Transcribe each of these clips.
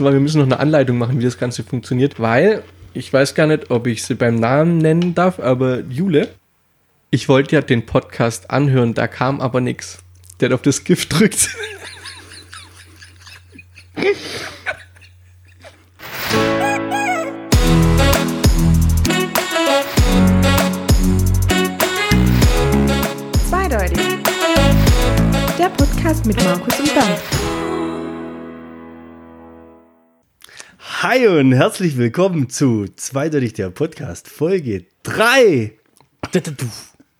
Weil wir müssen noch eine Anleitung machen, wie das Ganze funktioniert, weil ich weiß gar nicht, ob ich sie beim Namen nennen darf, aber Jule, ich wollte ja den Podcast anhören, da kam aber nichts. Der hat auf das Gift drückt. Zweideutig. Der Podcast mit Markus und Bernd. Hi und herzlich willkommen zu Zweideutig der Podcast, Folge 3.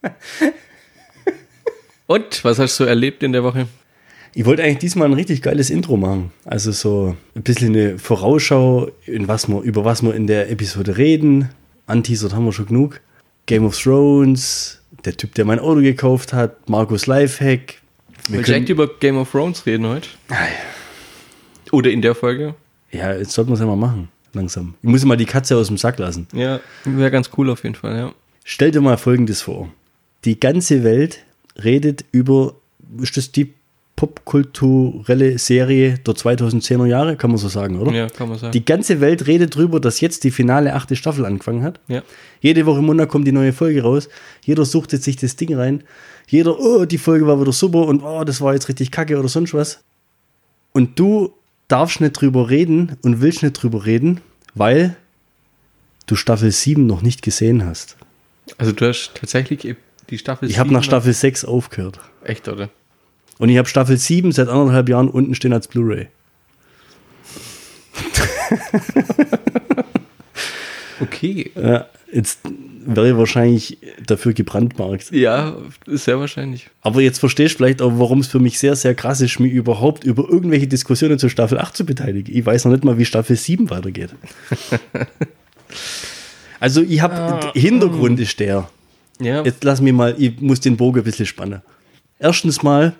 Und was hast du erlebt in der Woche? Ich wollte eigentlich diesmal ein richtig geiles Intro machen. Also so ein bisschen eine Vorausschau, in was wir, über was wir in der Episode reden. Anteasert haben wir schon genug. Game of Thrones, der Typ, der mein Auto gekauft hat, Markus Lifehack. Wir Willst du echt über Game of Thrones reden heute? Oder in der Folge? Ja, jetzt sollten wir es ja mal machen, langsam. Ich muss mal die Katze aus dem Sack lassen. Ja, wäre ganz cool auf jeden Fall, ja. Stell dir mal Folgendes vor. Die ganze Welt redet über, ist das die popkulturelle Serie der 2010er Jahre, kann man so sagen, oder? Ja, kann man sagen. Die ganze Welt redet drüber, dass jetzt die finale achte Staffel angefangen hat. ja. Jede Woche im Monat kommt die neue Folge raus. Jeder sucht jetzt sich das Ding rein. Jeder, oh, die Folge war wieder super und oh, das war jetzt richtig kacke oder sonst was. Und du darfst nicht drüber reden und willst nicht drüber reden, weil du Staffel 7 noch nicht gesehen hast. Also du hast tatsächlich die Staffel Ich habe nach Staffel 6 aufgehört. Echt, oder? Und ich habe Staffel 7 seit anderthalb Jahren unten stehen als Blu-ray. Okay. Ja, jetzt wäre ich wahrscheinlich dafür gebrandmarkt. Ja, sehr wahrscheinlich. Aber jetzt verstehst du vielleicht auch, warum es für mich sehr, sehr krass ist, mich überhaupt über irgendwelche Diskussionen zu Staffel 8 zu beteiligen. Ich weiß noch nicht mal, wie Staffel 7 weitergeht. also ich habe, Hintergrund ist der. Ja, Jetzt lass mich mal, ich muss den Bogen ein bisschen spannen. Erstens mal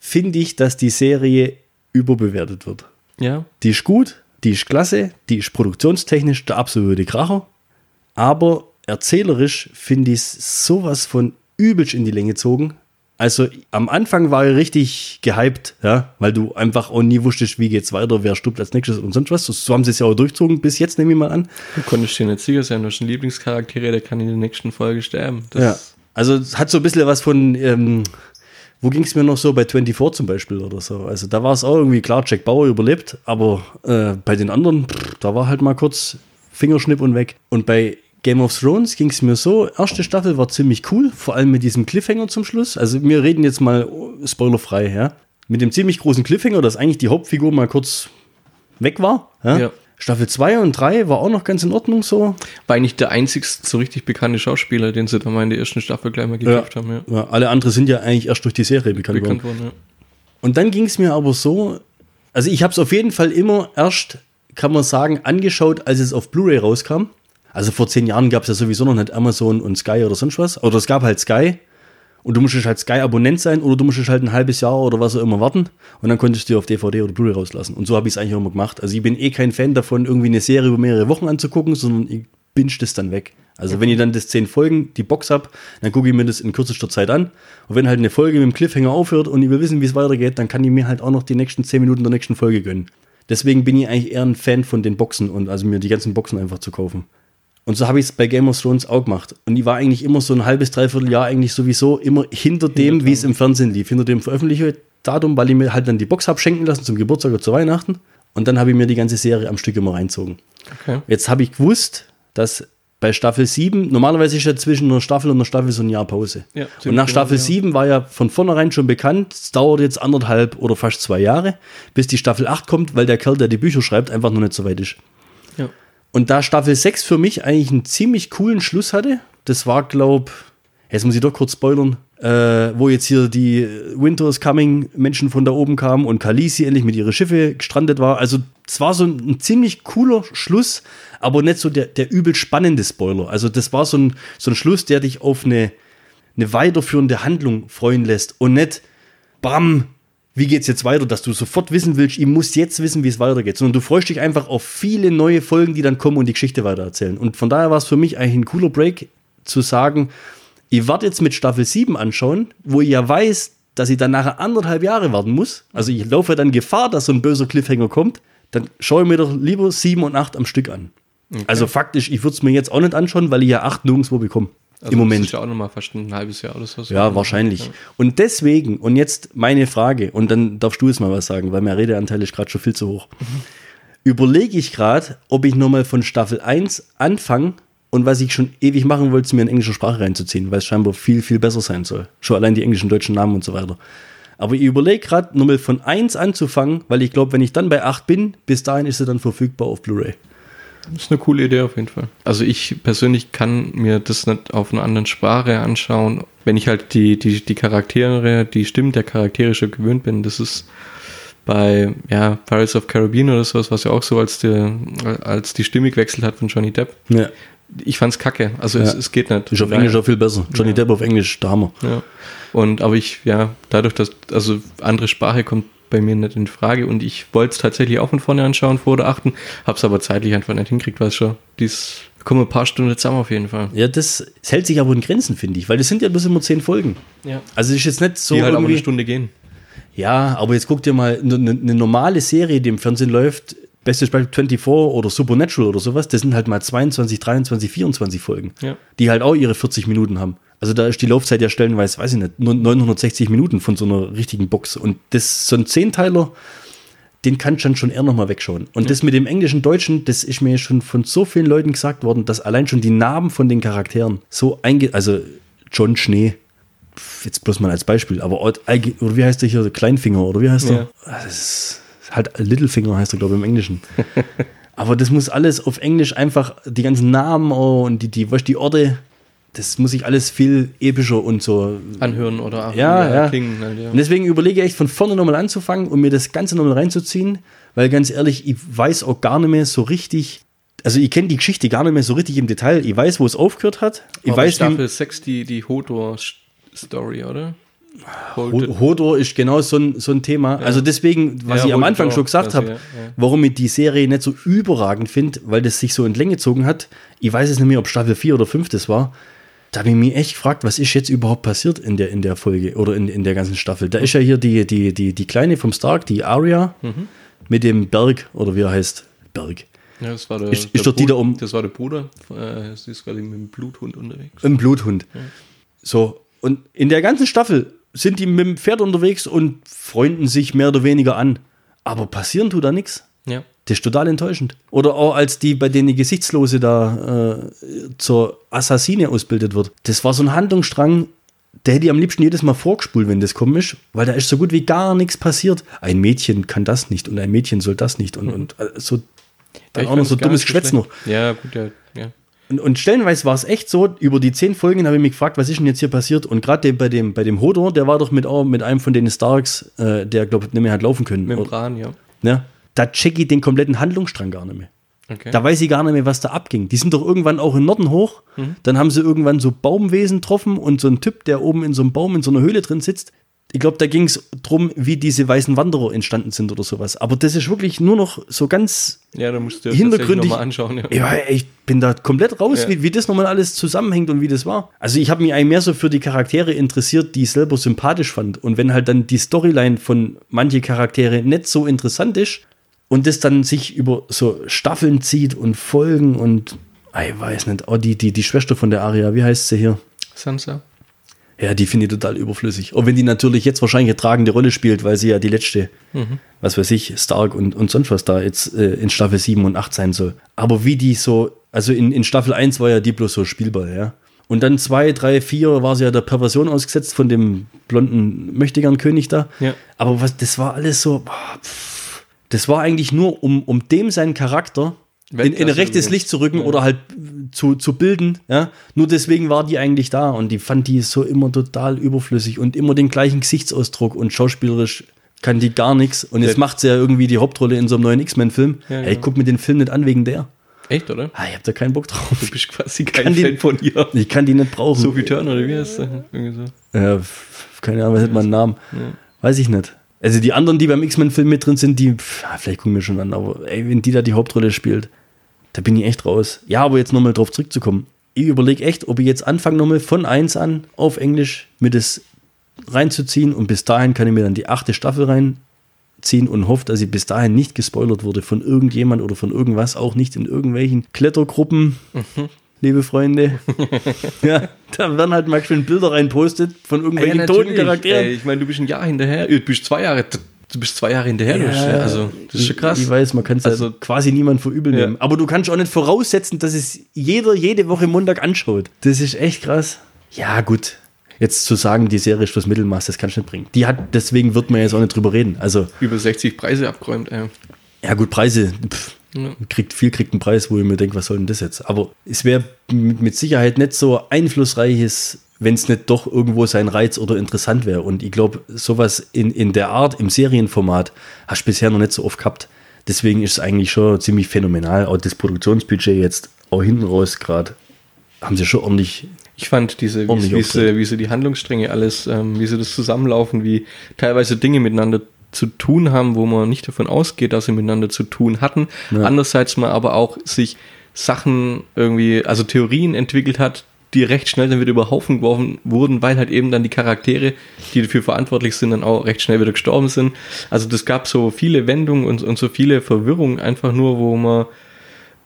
finde ich, dass die Serie überbewertet wird. ja. Die ist gut, die ist klasse, die ist produktionstechnisch der absolute Kracher. Aber erzählerisch finde ich es sowas von übelst in die Länge gezogen. Also am Anfang war ich richtig gehypt, ja, weil du einfach auch nie wusstest, wie geht's weiter, wer stirbt als nächstes und sonst was. So haben sie es ja auch durchzogen bis jetzt, nehme ich mal an. Du konntest dir nicht sicher sein, du hast einen Lieblingscharakter, der kann in der nächsten Folge sterben. Das Ja. Also es hat so ein bisschen was von, ähm, wo ging es mir noch so bei 24 zum Beispiel oder so. Also da war es auch irgendwie klar, Jack Bauer überlebt, aber äh, bei den anderen, pff, da war halt mal kurz Fingerschnipp und weg. Und bei Game of Thrones ging es mir so, erste Staffel war ziemlich cool, vor allem mit diesem Cliffhanger zum Schluss. Also wir reden jetzt mal oh, spoilerfrei, ja. Mit dem ziemlich großen Cliffhanger, dass eigentlich die Hauptfigur mal kurz weg war. Ja. Ja. Staffel 2 und 3 war auch noch ganz in Ordnung so. war eigentlich der einzigste so richtig bekannte Schauspieler, den sie da mal in der ersten Staffel gleich mal getrifft haben. Ja. Ja, alle anderen sind ja eigentlich erst durch die Serie bekannt, geworden. Bekannt worden, ja. Und dann ging es mir aber so, also ich habe es auf jeden Fall immer erst, kann man sagen, angeschaut, als es auf Blu-ray rauskam. Also vor zehn Jahren gab es ja sowieso noch nicht Amazon und Sky oder sonst was. Oder es gab halt Sky. Und du musstest halt Sky-Abonnent sein oder du musstest halt ein halbes Jahr oder was auch immer warten. Und dann konntest du die auf DVD oder Blu-ray rauslassen. Und so habe ich es eigentlich immer gemacht. Also ich bin eh kein Fan davon, irgendwie eine Serie über mehrere Wochen anzugucken, sondern ich binge das dann weg. Also wenn ich dann das zehn Folgen, die Box habe, dann gucke ich mir das in kürzester Zeit an. Und wenn halt eine Folge mit dem Cliffhanger aufhört und ich will wissen, wie es weitergeht, dann kann ich mir halt auch noch die nächsten zehn Minuten der nächsten Folge gönnen. Deswegen bin ich eigentlich eher ein Fan von den Boxen und also mir die ganzen Boxen einfach zu kaufen. Und so habe ich es bei Game of Thrones auch gemacht. Und ich war eigentlich immer so ein halbes, dreiviertel Jahr eigentlich sowieso immer hinter dem, wie es im Fernsehen lief, hinter dem Veröffentlichungsdatum, weil ich mir halt dann die Box habe schenken lassen zum Geburtstag oder zu Weihnachten. Und dann habe ich mir die ganze Serie am Stück immer reinzogen. Okay. Jetzt habe ich gewusst, dass bei Staffel 7, normalerweise ist ja zwischen einer Staffel und einer Staffel so ein Jahr Pause. Ja, und nach genau, Staffel ja. 7 war ja von vornherein schon bekannt, es dauert jetzt anderthalb oder fast zwei Jahre, bis die Staffel 8 kommt, weil der Kerl, der die Bücher schreibt, einfach noch nicht so weit ist. Ja. Und da Staffel 6 für mich eigentlich einen ziemlich coolen Schluss hatte, das war, glaub, jetzt muss ich doch kurz spoilern, äh, wo jetzt hier die Winter is Coming Menschen von da oben kamen und Khaleesi endlich mit ihren Schiffe gestrandet war. Also es war so ein, ein ziemlich cooler Schluss, aber nicht so der, der übel spannende Spoiler. Also das war so ein, so ein Schluss, der dich auf eine, eine weiterführende Handlung freuen lässt und nicht, bam, wie geht's jetzt weiter, dass du sofort wissen willst, ich muss jetzt wissen, wie es weitergeht, sondern du freust dich einfach auf viele neue Folgen, die dann kommen und die Geschichte weitererzählen. Und von daher war es für mich eigentlich ein cooler Break zu sagen, ich werde jetzt mit Staffel 7 anschauen, wo ich ja weiß, dass ich dann nachher anderthalb Jahre warten muss. Also ich laufe dann Gefahr, dass so ein böser Cliffhanger kommt. dann schaue ich mir doch lieber 7 und 8 am Stück an. Also faktisch, ich würde es mir jetzt auch nicht anschauen, weil ich ja 8 nirgendwo bekomme. Also Im Das Moment. ist ja auch nochmal fast ein halbes Jahr oder so. Ja, wahrscheinlich. Und deswegen, und jetzt meine Frage, und dann darfst du jetzt mal was sagen, weil mein Redeanteil ist gerade schon viel zu hoch. Überlege ich gerade, ob ich nochmal von Staffel 1 anfange und was ich schon ewig machen wollte, mir in englische Sprache reinzuziehen, weil es scheinbar viel, viel besser sein soll. Schon allein die englischen, deutschen Namen und so weiter. Aber ich überlege gerade, nochmal von 1 anzufangen, weil ich glaube, wenn ich dann bei 8 bin, bis dahin ist sie dann verfügbar auf Blu-ray. Das ist eine coole Idee auf jeden Fall. Also ich persönlich kann mir das nicht auf einer anderen Sprache anschauen, wenn ich halt die, die, die Charaktere, die Stimmen der Charaktere schon gewöhnt bin. Das ist bei ja, Pirates of Caribbean oder sowas, was ja auch so als die, als die Stimme gewechselt hat von Johnny Depp. Ja. Ich fand's kacke. Also es, Ja. es geht nicht. Ist auf Englisch auch viel besser. Johnny Ja. Depp auf Englisch, der Hammer. Ja. Und aber ich, ja, dadurch, dass, also andere Sprache kommt bei mir nicht in Frage und ich wollte es tatsächlich auch von vorne anschauen, vor oder achten, hab's aber zeitlich einfach nicht hinkriegt, weil es schon, dies, kommen ein paar Stunden zusammen auf jeden Fall. Ja, das, das hält sich aber in Grenzen, finde ich, weil das sind ja bloß immer 10 Folgen. Ja. Also es ist jetzt nicht so Die halt auch irgendwie, eine Stunde gehen. Ja, aber jetzt guck dir mal eine, eine normale Serie, die im Fernsehen läuft, bestes Beispiel 24 oder Supernatural oder sowas, das sind halt mal 22, 23, 24 Folgen, Ja. die halt auch ihre 40 Minuten haben. Also da ist die Laufzeit ja stellenweise, weiß ich nicht, nur 960 Minuten von so einer richtigen Box. Und das so ein Zehnteiler, den kann ich dann schon eher nochmal wegschauen. Und das mit dem englischen, deutschen, das ist mir schon von so vielen Leuten gesagt worden, dass allein schon die Namen von den Charakteren so einge... Also John Schnee, jetzt bloß mal als Beispiel, aber oder wie heißt der hier, Kleinfinger oder wie heißt Ja. der? Ah, Das ist halt Littlefinger heißt er, glaube ich, im Englischen. aber das muss alles auf Englisch einfach, die ganzen Namen oh, und die, die, was die Orte, das muss ich alles viel epischer und so Anhören oder ja, ja. klingen. Halt, ja. und deswegen überlege ich echt von vorne nochmal anzufangen und mir das Ganze nochmal reinzuziehen, weil ganz ehrlich, ich weiß auch gar nicht mehr so richtig, also ich kenne die Geschichte gar nicht mehr so richtig im Detail. Ich weiß, wo es aufgehört hat. Ich Aber weiß, Staffel wie 6, die, die Hodor-Story, oder? Ho- Hodor ist genau so ein, so ein Thema. Also deswegen, was Ja, ich am Anfang schon gesagt habe, ja, ja. warum ich die Serie nicht so überragend finde, weil das sich so in Länge gezogen hat. Ich weiß es nicht mehr, ob Staffel 4 oder 5 das war. Da habe ich mich echt gefragt, was ist jetzt überhaupt passiert in der, in der Folge oder in, in der ganzen Staffel. Da ist ja hier die, die, die, die Kleine vom Stark, die Arya, Mhm. mit dem Berg, oder wie er heißt, Berg. Ja, das war der, Ist- ist der doch die da um- Das war der Bruder. Äh, sie ist gerade mit dem Bluthund unterwegs. Ein Bluthund. So, und in der ganzen Staffel sind die mit dem Pferd unterwegs und freunden sich mehr oder weniger an. Aber passieren tut da nichts. Ja. Das ist total enttäuschend. Oder auch als die, bei denen die Gesichtslose da äh, zur Assassine ausbildet wird. Das war so ein Handlungsstrang, der hätte ich am liebsten jedes Mal vorgespult, wenn das komisch, weil da ist so gut wie gar nichts passiert. Ein Mädchen kann das nicht und ein Mädchen soll das nicht und, und äh, so, dann Ich auch noch so dummes Geschwätz noch. Ja, gut, ja. ja. Und, und stellenweise war es echt so, über die zehn Folgen habe ich mich gefragt, was ist denn jetzt hier passiert? Und gerade bei dem, bei dem Hodor, der war doch mit, auch mit einem von den Starks, äh, der, glaube ich, nicht mehr hat laufen können. Mit dem Oder- Bran, ja. ja, da check ich den kompletten Handlungsstrang gar nicht mehr. Okay. Da weiß ich gar nicht mehr, was da abging. Die sind doch irgendwann auch in Norden hoch. Mhm. Dann haben sie irgendwann so Baumwesen getroffen und so ein Typ, der oben in so einem Baum in so einer Höhle drin sitzt. Ich glaube, da ging es drum, wie diese weißen Wanderer entstanden sind oder sowas. Aber das ist wirklich nur noch so ganz ja, da musst du dir hintergründig. nochmal anschauen. Ja. Ja, ich bin da komplett raus, Ja. wie, wie das nochmal alles zusammenhängt und wie das war. Also ich habe mich eigentlich mehr so für die Charaktere interessiert, die ich selber sympathisch fand. Und wenn halt dann die Storyline von manche Charaktere nicht so interessant ist und das dann sich über so Staffeln zieht und Folgen und ah, ich weiß nicht, oh, die, die, die Schwester von der Aria, wie heißt sie hier? Sansa. Ja, die finde ich total überflüssig. Auch wenn die natürlich jetzt wahrscheinlich eine tragende Rolle spielt, weil sie ja die letzte, was weiß ich, Stark und, und sonst was da jetzt äh, in Staffel 7 und 8 sein soll. Aber wie die so, also in, in Staffel 1 war ja die bloß so Spielball, ja. Und dann 2, 3, 4 war sie ja der Perversion ausgesetzt von dem blonden Möchtegern-König da. Ja. Aber was, das war alles so, boah, pff. Das war eigentlich nur, um, um dem seinen Charakter in, in rechtes. Licht zu rücken Ja. oder halt zu, zu bilden. Ja? Nur deswegen war die eigentlich da und die fand die so immer total überflüssig und immer den gleichen Gesichtsausdruck und schauspielerisch kann die gar nichts. Und jetzt Der- macht sie ja irgendwie die Hauptrolle in so einem neuen X-Men-Film. Ja, Ey, ich genau. guck mir den Film nicht an wegen der. Echt, oder? Ah, ich hab da keinen Bock drauf. Du bist quasi kein Kann die- Fan von ihr. Ich kann die nicht brauchen. Sophie Turner, oder wie heißt? Irgendwie so. Ja, keine Ahnung, was hat man einen Namen? Weiß ich nicht. Also die anderen, die beim X-Men-Film mit drin sind, die, vielleicht gucken wir schon an, aber ey, wenn die da die Hauptrolle spielt, da bin ich echt raus. Ja, aber jetzt nochmal drauf zurückzukommen. Ich überlege echt, ob ich jetzt anfange, nochmal von 1 an auf Englisch mit es reinzuziehen und bis dahin kann ich mir dann die achte Staffel reinziehen und hoffe, dass ich bis dahin nicht gespoilert wurde von irgendjemand oder von irgendwas, auch nicht in irgendwelchen Klettergruppen. Mhm. Liebe Freunde. ja, da werden halt mal schön Bilder reinpostet von irgendwelchen Ja, toten. Charakteren. Ey, ich meine, du bist ein Jahr hinterher, du bist zwei Jahre, du bist zwei Jahre hinterher. bist, ja, also, das ist schon krass. Ich, ich weiß, man kann es Also- also, quasi niemand verübel Ja. nehmen. Aber du kannst auch nicht voraussetzen, dass es jeder jede Woche Montag anschaut. Das ist echt krass. Ja, gut. Jetzt zu sagen, die Serie ist fürs Mittelmaß, das kannst du nicht bringen. Die hat, deswegen wird man jetzt auch nicht drüber reden. Also, Über 60 Preise abgeräumt. Ey. ja gut, Preise, pff, Ja. kriegt viel kriegt einen Preis, wo ich mir denke, was soll denn das jetzt? Aber es wäre mit Sicherheit nicht so einflussreiches, wenn es nicht doch irgendwo sein Reiz oder interessant wäre. Und ich glaube, sowas in, in der Art, im Serienformat, hast du bisher noch nicht so oft gehabt. Deswegen ist es eigentlich schon ziemlich phänomenal. Auch das Produktionsbudget jetzt auch hinten raus gerade haben sie schon ordentlich. Ich fand diese, wie, wie, sie, wie sie die Handlungsstränge alles, ähm, wie sie das zusammenlaufen, wie teilweise Dinge miteinander zu tun haben, wo man nicht davon ausgeht, dass sie miteinander zu tun hatten. Ja. Andererseits man aber auch sich Sachen irgendwie, also Theorien entwickelt hat, die recht schnell dann wieder über Haufen geworfen wurden, weil halt eben dann die Charaktere, die dafür verantwortlich sind, dann auch recht schnell wieder gestorben sind. Also das gab so viele Wendungen und, und so viele Verwirrungen einfach nur, wo man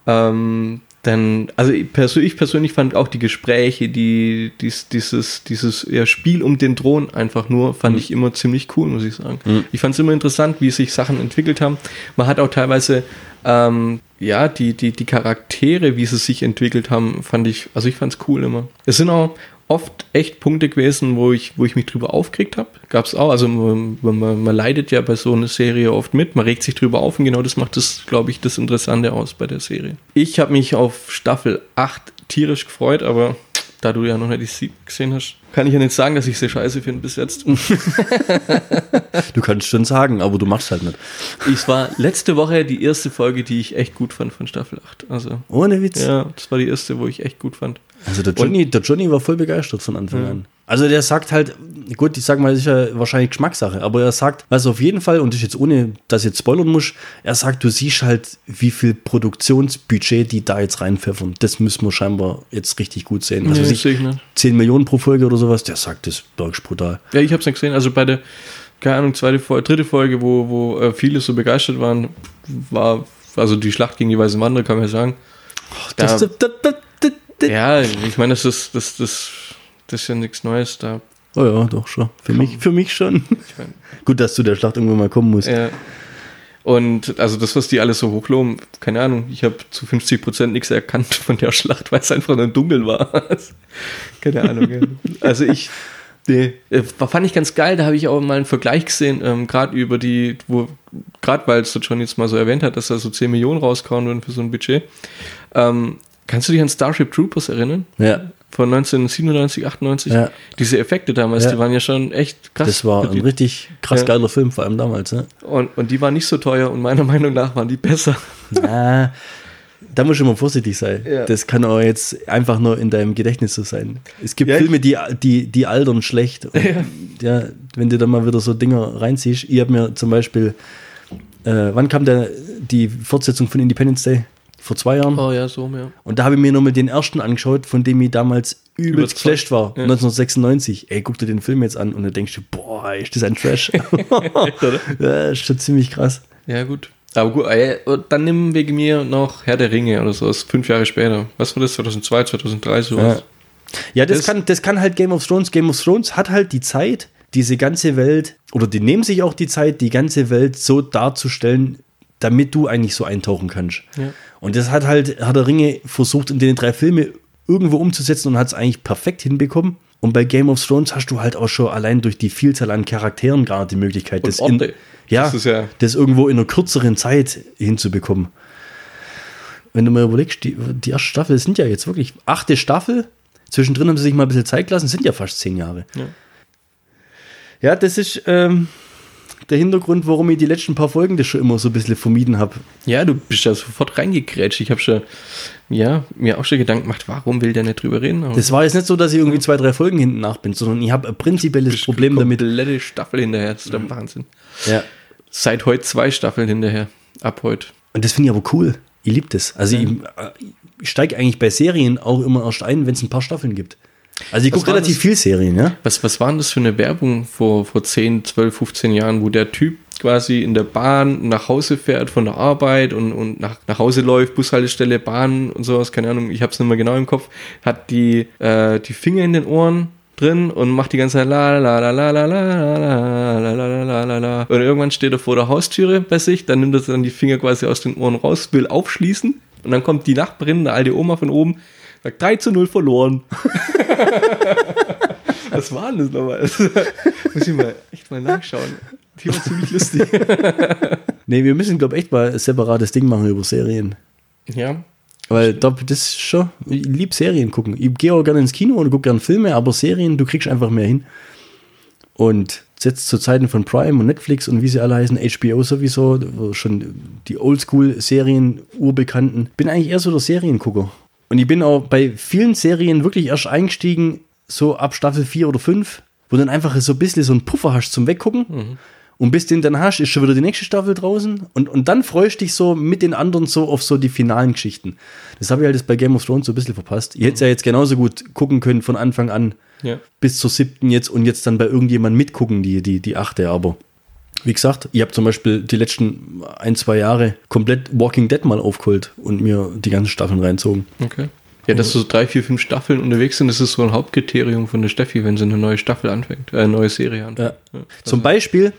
ähm, dann, also ich persönlich, ich persönlich fand auch die Gespräche, die, dies, dieses, dieses ja, Spiel um den Thron einfach nur, fand ich immer ziemlich cool, muss ich sagen. Ich fand es immer interessant, wie sich Sachen entwickelt haben. Man hat auch teilweise, ähm, ja, die, die, die Charaktere, wie sie sich entwickelt haben, fand ich, also ich fand es cool immer. Es sind auch oft echt Punkte gewesen, wo ich, wo ich mich drüber aufgeregt habe. Gab es auch, also man, man, man leidet ja bei so einer Serie oft mit, man regt sich drüber auf und genau das macht das, glaube ich, das Interessante aus bei der Serie. Ich habe mich auf Staffel 8 tierisch gefreut, aber da du ja noch nicht die Sieg gesehen hast, kann ich ja nicht sagen, dass ich sie scheiße finde bis jetzt. Du kannst schon sagen, aber du machst halt nicht. Es war letzte Woche die erste Folge, die ich echt gut fand von Staffel 8. Also, Ohne Witz. ja, das war die erste, wo ich echt gut fand. Also der Johnny, der Johnny war voll begeistert von Anfang Ja. an. Also der sagt halt, gut, ich sag mal, das ist ja wahrscheinlich Geschmackssache, aber er sagt, also auf jeden Fall, und ist jetzt ohne, dass ich jetzt spoilern muss, er sagt, du siehst halt, wie viel Produktionsbudget die da jetzt reinpfeffern. Das müssen wir scheinbar jetzt richtig gut sehen. Also sehe ich nicht. 10 Millionen pro Folge oder sowas, der sagt, das ist brutal. Ja, ich habe es nicht gesehen. Also bei der, keine Ahnung, zweite Folge, dritte Folge, wo, wo äh, viele so begeistert waren, war, also die Schlacht gegen die Weißen Wanderer, kann man ja sagen. Da, Das, das, das, das, das. Ja, ich meine, das ist, das, das, das ist ja nichts Neues da. Oh ja, doch schon. Für mich, für mich schon. Ich mein, Gut, dass zu der Schlacht irgendwann mal kommen musst. ja. Und also das, was die alles so hochloben, keine Ahnung, ich habe zu 50% nichts erkannt von der Schlacht, weil es einfach nur dunkel war. keine Ahnung. ja. Also ich, nee, äh, fand ich ganz geil, da habe ich auch mal einen Vergleich gesehen, ähm, gerade über die, wo, gerade weil es der John jetzt mal so erwähnt hat, dass da so 10 Millionen rauskauen würden für so ein Budget. Ähm, kannst du dich an Starship Troopers erinnern? Ja, Von 1997, 98? Ja. Diese Effekte damals, Ja. die waren ja schon echt krass. das war ein richtig krass Ja. geiler Film, vor allem damals. Ne? und, und die waren nicht so teuer und meiner Meinung nach waren die besser. Ja, da muss ich immer vorsichtig sein. Ja. Das kann auch jetzt einfach nur in deinem Gedächtnis so sein. Es gibt Filme, die, die, die altern schlecht. Und, ja. wenn du da mal wieder so Dinger reinziehst. Ich habe mir zum Beispiel, äh, wann kam der, die Fortsetzung von Independence Day? Vor zwei Jahren. Oh ja, so, ja. Und da habe ich mir nochmal den ersten angeschaut, von dem ich damals übelst geflasht war. Ja. 1996. Ey, guck dir den Film jetzt an und dann denkst du, boah, ist das ein Trash. ja, ist schon ziemlich krass. Ja, gut. Aber gut, dann nimm wegen mir noch Herr der Ringe oder so, ist fünf Jahre später. Was war das? 2002, 2003, sowas. Ja, das, Das- kann, das kann halt Game of Thrones. Game of Thrones hat halt die Zeit, diese ganze Welt, oder die nehmen sich auch die Zeit, die ganze Welt so darzustellen, damit du eigentlich so eintauchen kannst. Ja. Und das hat halt Herr der Ringe versucht, in den drei Filme irgendwo umzusetzen und hat es eigentlich perfekt hinbekommen. Und bei Game of Thrones hast du halt auch schon allein durch die Vielzahl an Charakteren gar nicht die Möglichkeit, das, in, ja, Das ja- das irgendwo in einer kürzeren Zeit hinzubekommen. Wenn du mal überlegst, die, die erste Staffel sind ja jetzt wirklich achte Staffel. Zwischendrin haben sie sich mal ein bisschen Zeit gelassen, sind ja fast zehn Jahre. Ja. Ja, das ist ähm, der Hintergrund, warum ich die letzten paar Folgen das schon immer so ein bisschen vermieden habe. Ja, du bist da sofort reingekrätscht. Ich habe schon, ja, mir auch schon Gedanken gemacht, warum will der nicht drüber reden? Aber Das war jetzt nicht so, dass ich irgendwie zwei, drei Folgen hinten nach bin, sondern ich habe ein prinzipielles Problem damit. komplette Staffel hinterher. Das ist der Wahnsinn. Ja. Seit heute zwei Staffeln hinterher. Ab heute. Und das finde ich aber cool. Ich liebe das. Also ich, ich steige eigentlich bei Serien auch immer erst ein, wenn es ein paar Staffeln gibt. Also ich gucke relativ das? viel Serien, ja. Was, was war denn das für eine Werbung vor, vor 10, 12, 15 Jahren, wo der Typ quasi in der Bahn nach Hause fährt von der Arbeit und, und nach, nach Hause läuft, Bushaltestelle, Bahn und sowas, keine Ahnung, ich habe es nicht mehr genau im Kopf, hat die, äh, die Finger in den Ohren drin und macht die ganze Zeit la la la la la la la la la la la la la und irgendwann steht er vor der Haustüre bei sich, dann nimmt er dann die Finger quasi aus den Ohren raus, will aufschließen und dann kommt die Nachbarin, eine alte Oma von oben, sagt 3 zu 0 verloren. Was war denn das nochmal? Muss ich mal echt mal nachschauen. Die war ziemlich lustig. Nee, wir müssen, glaube ich, echt mal ein separates Ding machen über Serien. Ja. Weil da, das ist schon, ich liebe Serien gucken. Ich gehe auch gerne ins Kino und gucke gerne Filme, aber Serien, du kriegst einfach mehr hin. Und jetzt zu Zeiten von Prime und Netflix und wie sie alle heißen, HBO sowieso, schon die Oldschool-Serien, urbekannten, bin eigentlich eher so der Seriengucker. Und ich bin auch bei vielen Serien wirklich erst eingestiegen, so ab Staffel 4 oder 5, wo dann einfach so ein bisschen so einen Puffer hast zum Weggucken. Und bis den dann hast, ist schon wieder die nächste Staffel draußen. Und, und dann freust du dich so mit den anderen so auf so die finalen Geschichten. Das habe ich halt jetzt bei Game of Thrones so ein bisschen verpasst. Ich hätte es ja jetzt genauso gut gucken können von Anfang an Ja. bis zur siebten jetzt und jetzt dann bei irgendjemandem mitgucken, die, die, die achte. Aber wie gesagt, ich habe zum Beispiel die letzten ein, zwei Jahre komplett Walking Dead mal aufgeholt und mir die ganzen Staffeln reinzogen. Okay. Ja, dass so drei, vier, fünf Staffeln unterwegs sind, das ist so ein Hauptkriterium von der Steffi, wenn sie eine neue Staffel anfängt, äh, eine neue Serie anfängt. Ja. Zum Beispiel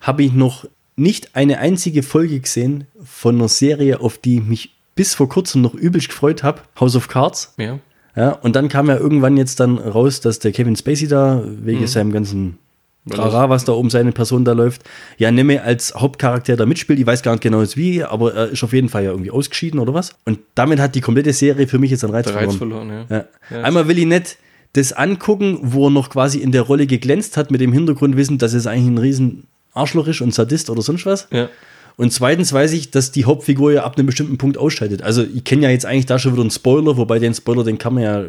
habe ich noch nicht eine einzige Folge gesehen von einer Serie, auf die ich mich bis vor kurzem noch übelst gefreut habe, House of Cards. Ja. Ja, und dann kam ja irgendwann jetzt dann raus, dass der Kevin Spacey da, wegen seinem ganzen Trara, was da um seine Person da läuft, ja mehr als Hauptcharakter da mitspielt. Ich weiß gar nicht genau wie, aber er ist auf jeden Fall ja irgendwie ausgeschieden oder was. Und damit hat die komplette Serie für mich jetzt einen Reiz, Der Reiz verloren. verloren, ja. Ja. Ja, Einmal will ich nicht das angucken, wo er noch quasi in der Rolle geglänzt hat, mit dem Hintergrundwissen, dass es eigentlich ein riesen Arschloch ist und Sadist oder sonst was. Ja. Und zweitens weiß ich, dass die Hauptfigur ja ab einem bestimmten Punkt ausscheidet. Also ich kenne ja jetzt eigentlich da schon wieder einen Spoiler, wobei den Spoiler, den kann man ja,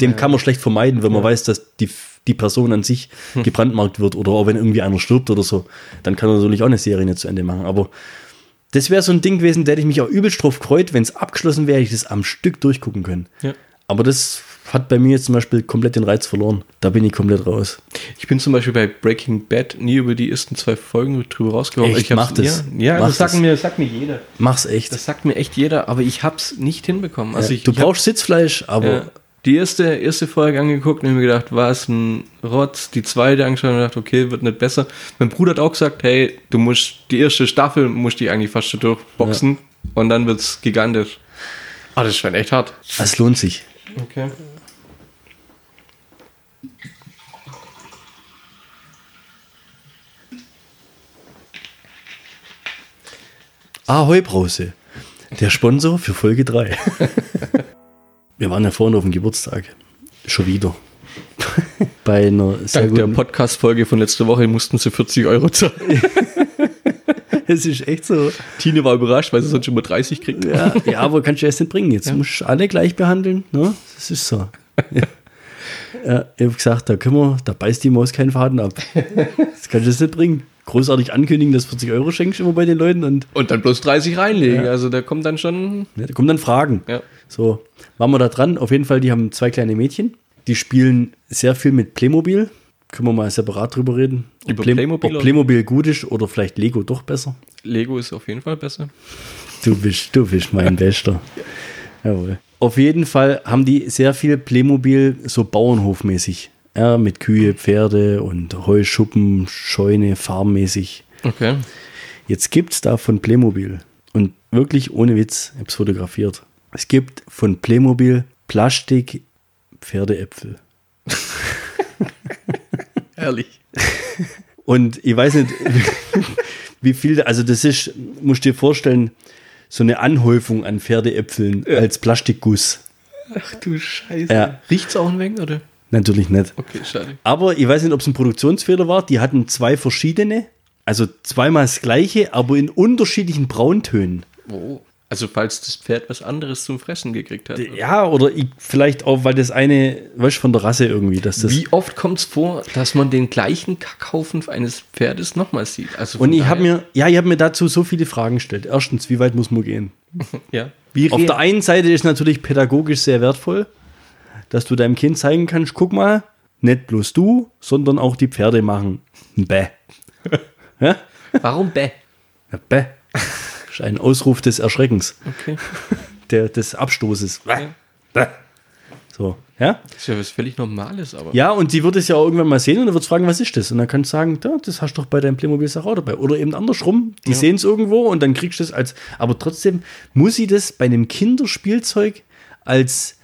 dem kann man schlecht vermeiden, wenn man weiß, dass die, die Person an sich gebrandmarkt wird oder auch wenn irgendwie einer stirbt oder so, dann kann er natürlich auch eine Serie nicht zu Ende machen. Aber das wäre so ein Ding gewesen, da hätte ich mich auch übelst drauf gefreut, wenn es abgeschlossen wäre, hätte ich das am Stück durchgucken können. Ja. Aber das hat bei mir jetzt zum Beispiel komplett den Reiz verloren. Da bin ich komplett raus. Ich bin zum Beispiel bei Breaking Bad nie über die ersten zwei Folgen drüber rausgekommen. Echt? Ich Mach das. Ja, ja Mach das, sagt das. mir, das sagt mir jeder. Mach's echt. Das sagt mir echt jeder, aber ich hab's nicht hinbekommen. Also ja, ich, du ich hab- brauchst Sitzfleisch, aber Ja. Die erste, erste Folge angeguckt und hab mir gedacht, was ein Rotz. Die zweite angeschaut und gedacht, okay, wird nicht besser. Mein Bruder hat auch gesagt, hey, du musst die erste Staffel musst die eigentlich fast schon durchboxen und dann wird's gigantisch. Ah, das ist schon echt hart. es lohnt sich. Okay. Ahoi Brause, der Sponsor für Folge 3. Wir waren ja vorhin auf dem Geburtstag. Schon wieder. Bei einer sehr Dank der guten... Podcast-Folge von letzter Woche mussten sie 40 Euro zahlen. Es ist echt so. Tine war überrascht, weil sie sonst immer 30 kriegt. Ja, ja aber kannst du erst nicht bringen. Jetzt musst du alle gleich behandeln. Ne? Das ist so. Ja. Ja, ich habe gesagt, da können wir, da beißt die Maus keinen Faden ab. Das kannst du jetzt nicht bringen. Großartig ankündigen, dass 40 Euro schenkst immer bei den Leuten und Und dann bloß 30 reinlegen. Ja. Also da kommt dann schon. ja, da kommen dann Fragen. Ja. So, waren wir da dran. Auf jeden Fall, die haben zwei kleine Mädchen. Die spielen sehr viel mit Playmobil. Können wir mal separat drüber reden. Ob Über Play- Playmobil Ob Playmobil gut ist oder vielleicht Lego doch besser. Lego ist auf jeden Fall besser. Du bist, du bist mein Bester. Jawohl. Auf jeden Fall haben die sehr viel Playmobil so Bauernhofmäßig. Ja, mit Kühe, Pferde und Heuschuppen, Scheune, farmmäßig. Okay. Jetzt gibt es da von Playmobil und wirklich ohne Witz, ich habe es fotografiert. Es gibt von Playmobil Plastik Pferdeäpfel. Ehrlich. Und ich weiß nicht, wie viel, also das ist, musst du dir vorstellen, so eine Anhäufung an Pferdeäpfeln als Plastikguss. Ach du Scheiße. Ja. Riecht's auch ein wenig, oder? Natürlich nicht. Okay, schade. Aber ich weiß nicht, ob es ein Produktionsfehler war. Die hatten zwei verschiedene, also zweimal das gleiche, aber in unterschiedlichen Brauntönen. Oh. Also falls das Pferd was anderes zum Fressen gekriegt hat. Ja, oder ich, vielleicht auch, weil das eine, weißt du, von der Rasse irgendwie, dass das. Wie oft kommt es vor, dass man den gleichen Kackhaufen eines Pferdes nochmal sieht? Also Und ich habe mir, ja, ich habe mir dazu so viele Fragen gestellt. Erstens, wie weit muss man gehen? Ja. Wie Auf der einen Seite ist natürlich pädagogisch sehr wertvoll. dass du deinem Kind zeigen kannst, guck mal, nicht bloß du, sondern auch die Pferde machen. Bäh. ja? Warum bäh? Ja, Bäh. Ist ein Ausruf des Erschreckens, Okay. der, des Abstoßes. Bäh. So, ja? Das ist ja was völlig Normales, aber. Ja, und sie wird es ja auch irgendwann mal sehen und dann wird fragen, was ist das? Und dann kannst du sagen, da, das hast du doch bei deinem Playmobil auch dabei. Oder eben andersrum, die sehen es irgendwo und dann kriegst du es als. Aber trotzdem muss sie das bei einem Kinderspielzeug als.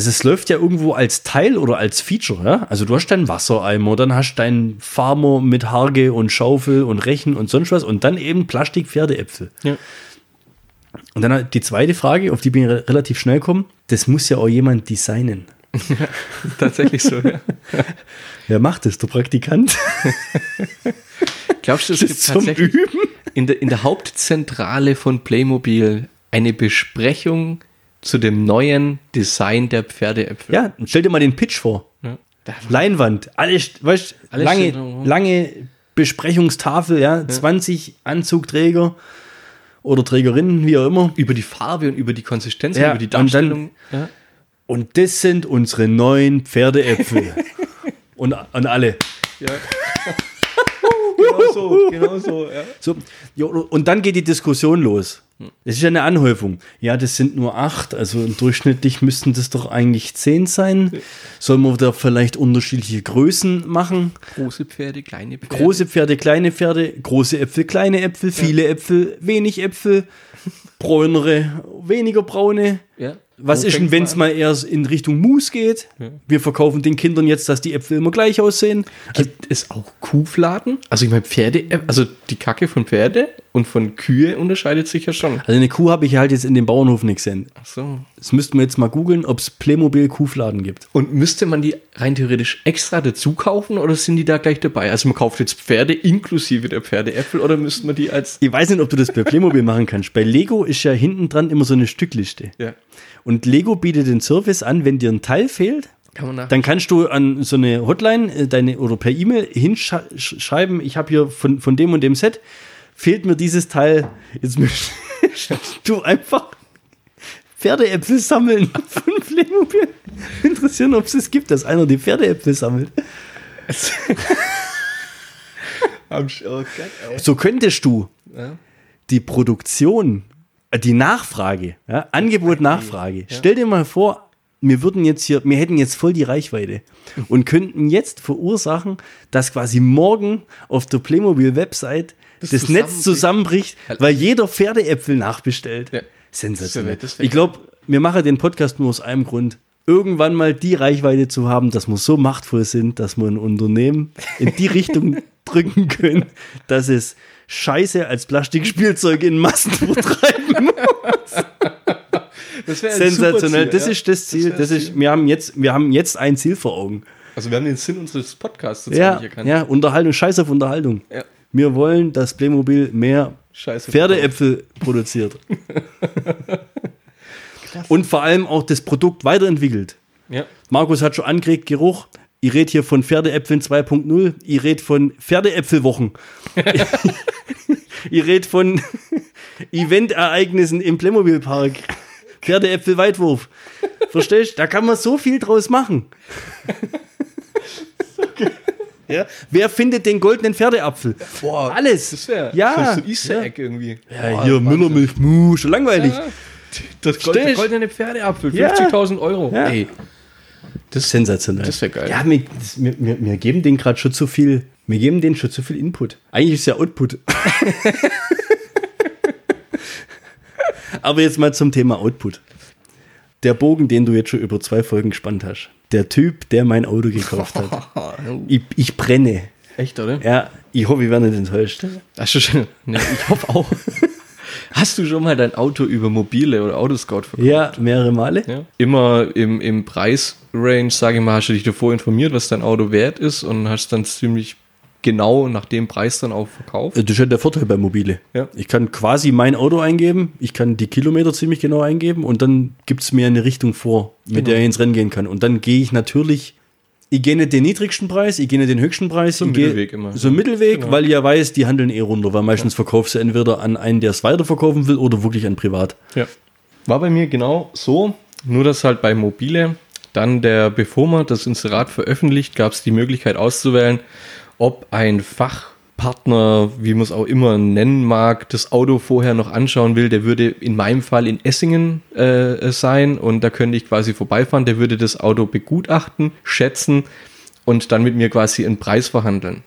Also es läuft ja irgendwo als Teil oder als Feature, ja? Also du hast deinen Wassereimer, dann hast deinen Farmer mit Harge und Schaufel und Rechen und sonst was und dann eben Plastik-Pferdeäpfel. Ja. Und dann die zweite Frage, auf die bin ich re- relativ schnell kommen, das muss ja auch jemand designen. Tatsächlich so, ja. Wer macht das? Der Praktikant? Glaubst du, es Das gibt zum tatsächlich Üben? in der, in der Hauptzentrale von Playmobil eine Besprechung zu dem neuen Design der Pferdeäpfel? Ja, stell dir mal den Pitch vor. ja. Leinwand, alles, weißt, Alles lange, lange Besprechungstafel, ja, 20 Anzugträger oder Trägerinnen, wie auch immer. Über die Farbe und über die Konsistenz, Ja, über die und dann- Darstellung. ja. Und das sind unsere neuen Pferdeäpfel. und, und alle. Ja. genau so, genau so, ja. So, ja, und dann geht die Diskussion los. Es ist ja eine Anhäufung. Ja, das sind nur acht, also durchschnittlich müssten das doch eigentlich zehn sein. Sollen wir da vielleicht unterschiedliche Größen machen? Große Pferde, kleine Pferde. Große Pferde, kleine Pferde, große Äpfel, kleine Äpfel, viele Äpfel, wenig Äpfel, bräunere, weniger braune. Ja. Was Wo ist denn, wenn es mal eher in Richtung Mus geht? Wir verkaufen den Kindern jetzt, dass die Äpfel immer gleich aussehen. Gibt es auch Kuhfladen? Also ich meine Pferde, also die Kacke von Pferde und von Kühe unterscheidet sich ja schon. Also eine Kuh habe ich halt jetzt in dem Bauernhof nicht gesehen. Ach so. Das müssten wir jetzt mal googeln, ob es Playmobil Kuhfladen gibt. Und müsste man die rein theoretisch extra dazu kaufen oder sind die da gleich dabei? Also man kauft jetzt Pferde inklusive der Pferdeäpfel oder müsste man die als Ich weiß nicht, ob du das bei Playmobil machen kannst. Bei Lego ist ja hinten dran immer so eine Stückliste. ja. Und Lego bietet den Service an, wenn dir ein Teil fehlt, Kann dann kannst du an so eine Hotline äh, deine, oder per E-Mail hinschreiben, ich habe hier von, von dem und dem Set, fehlt mir dieses Teil. Jetzt möchtest du einfach Pferdeäpfel sammeln von Playmobil. Interessieren, ob es es gibt, dass einer die Pferdeäpfel sammelt. oh. So könntest du die Produktion, äh, die Nachfrage, ja, Angebot, Nachfrage. Stell dir mal vor, wir würden jetzt hier, wir hätten jetzt voll die Reichweite und könnten jetzt verursachen, dass quasi morgen auf der Playmobil-Website das, Das Netz zusammenbricht, weil jeder Pferdeäpfel nachbestellt. Ja. Sensationell. Das das ich glaube, wir machen den Podcast nur aus einem Grund. Irgendwann mal die Reichweite zu haben, dass wir so machtvoll sind, dass wir ein Unternehmen in die Richtung drücken können, dass es Scheiße als Plastikspielzeug in Massen vertreiben muss. Das wäre Sensationell. Das ist das Ziel. wär Das ist, wir haben jetzt, wir haben jetzt ein Ziel vor Augen. Also wir haben den Sinn unseres Podcasts Ja, erkannt. ja, Unterhaltung, Scheiß auf Unterhaltung. Ja. Wir wollen, dass Playmobil mehr Scheiße. Pferdeäpfel produziert. Und vor allem auch das Produkt weiterentwickelt. Ja. Markus hat schon angeregt, Geruch. Ich rede hier von Pferdeäpfeln 2.0. Ich rede von Pferdeäpfelwochen. ich rede von Eventereignissen im Playmobil-Park. Pferdeäpfel-Weitwurf. Verstehst? Da kann man so viel draus machen. ja? Wer findet den goldenen Pferdeapfel? Boah, Alles. Das wäre ja, so Easter ja. Egg irgendwie. Ja, Boah, hier. Müllermilch, Muh, schon langweilig. Ja. Das Gold, der goldene Pferdeapfel, Ja. 50.000 Euro. Ja. Ey, das, Sensationell. Das wär geil. Ja, wir, wir, wir, geben denen gerade schon zu viel, wir geben denen schon zu viel Input. Eigentlich ist es ja Output. Aber jetzt mal zum Thema Output. Der Bogen, den du jetzt schon über zwei Folgen gespannt hast. Der Typ, der mein Auto gekauft hat. Ich, ich brenne. Echt, oder? Ja, ich hoffe, ich werde nicht enttäuscht. Hast du schon, ne, ich hoffe auch. Hast du schon mal dein Auto über Mobile oder Autoscout verkauft? Ja, mehrere Male. Ja. Immer im, im Preisrange, sage ich mal, hast du dich davor informiert, was dein Auto wert ist und hast dann ziemlich genau nach dem Preis dann auch verkauft. Das ist ja der Vorteil bei Mobile. Ja. Ich kann quasi mein Auto eingeben, ich kann die Kilometer ziemlich genau eingeben und dann gibt es mir eine Richtung vor, mit Genau. der ich ins Rennen gehen kann. Und dann gehe ich natürlich, ich gehe nicht den niedrigsten Preis, ich gehe nicht den höchsten Preis. So ein Mittelweg immer. So ein Mittelweg, Genau. weil ich ja weiß, die handeln eh runter, weil meistens verkaufst du entweder an einen, der es weiterverkaufen will oder wirklich an privat. Ja. War bei mir genau so, nur dass halt bei Mobile dann der, bevor man das Inserat veröffentlicht, gab es die Möglichkeit auszuwählen, ob ein Fachpartner, wie man es auch immer nennen mag, das Auto vorher noch anschauen will. Der würde in meinem Fall in Essingen äh, sein und da könnte ich quasi vorbeifahren. Der würde das Auto begutachten, schätzen und dann mit mir quasi einen Preis verhandeln.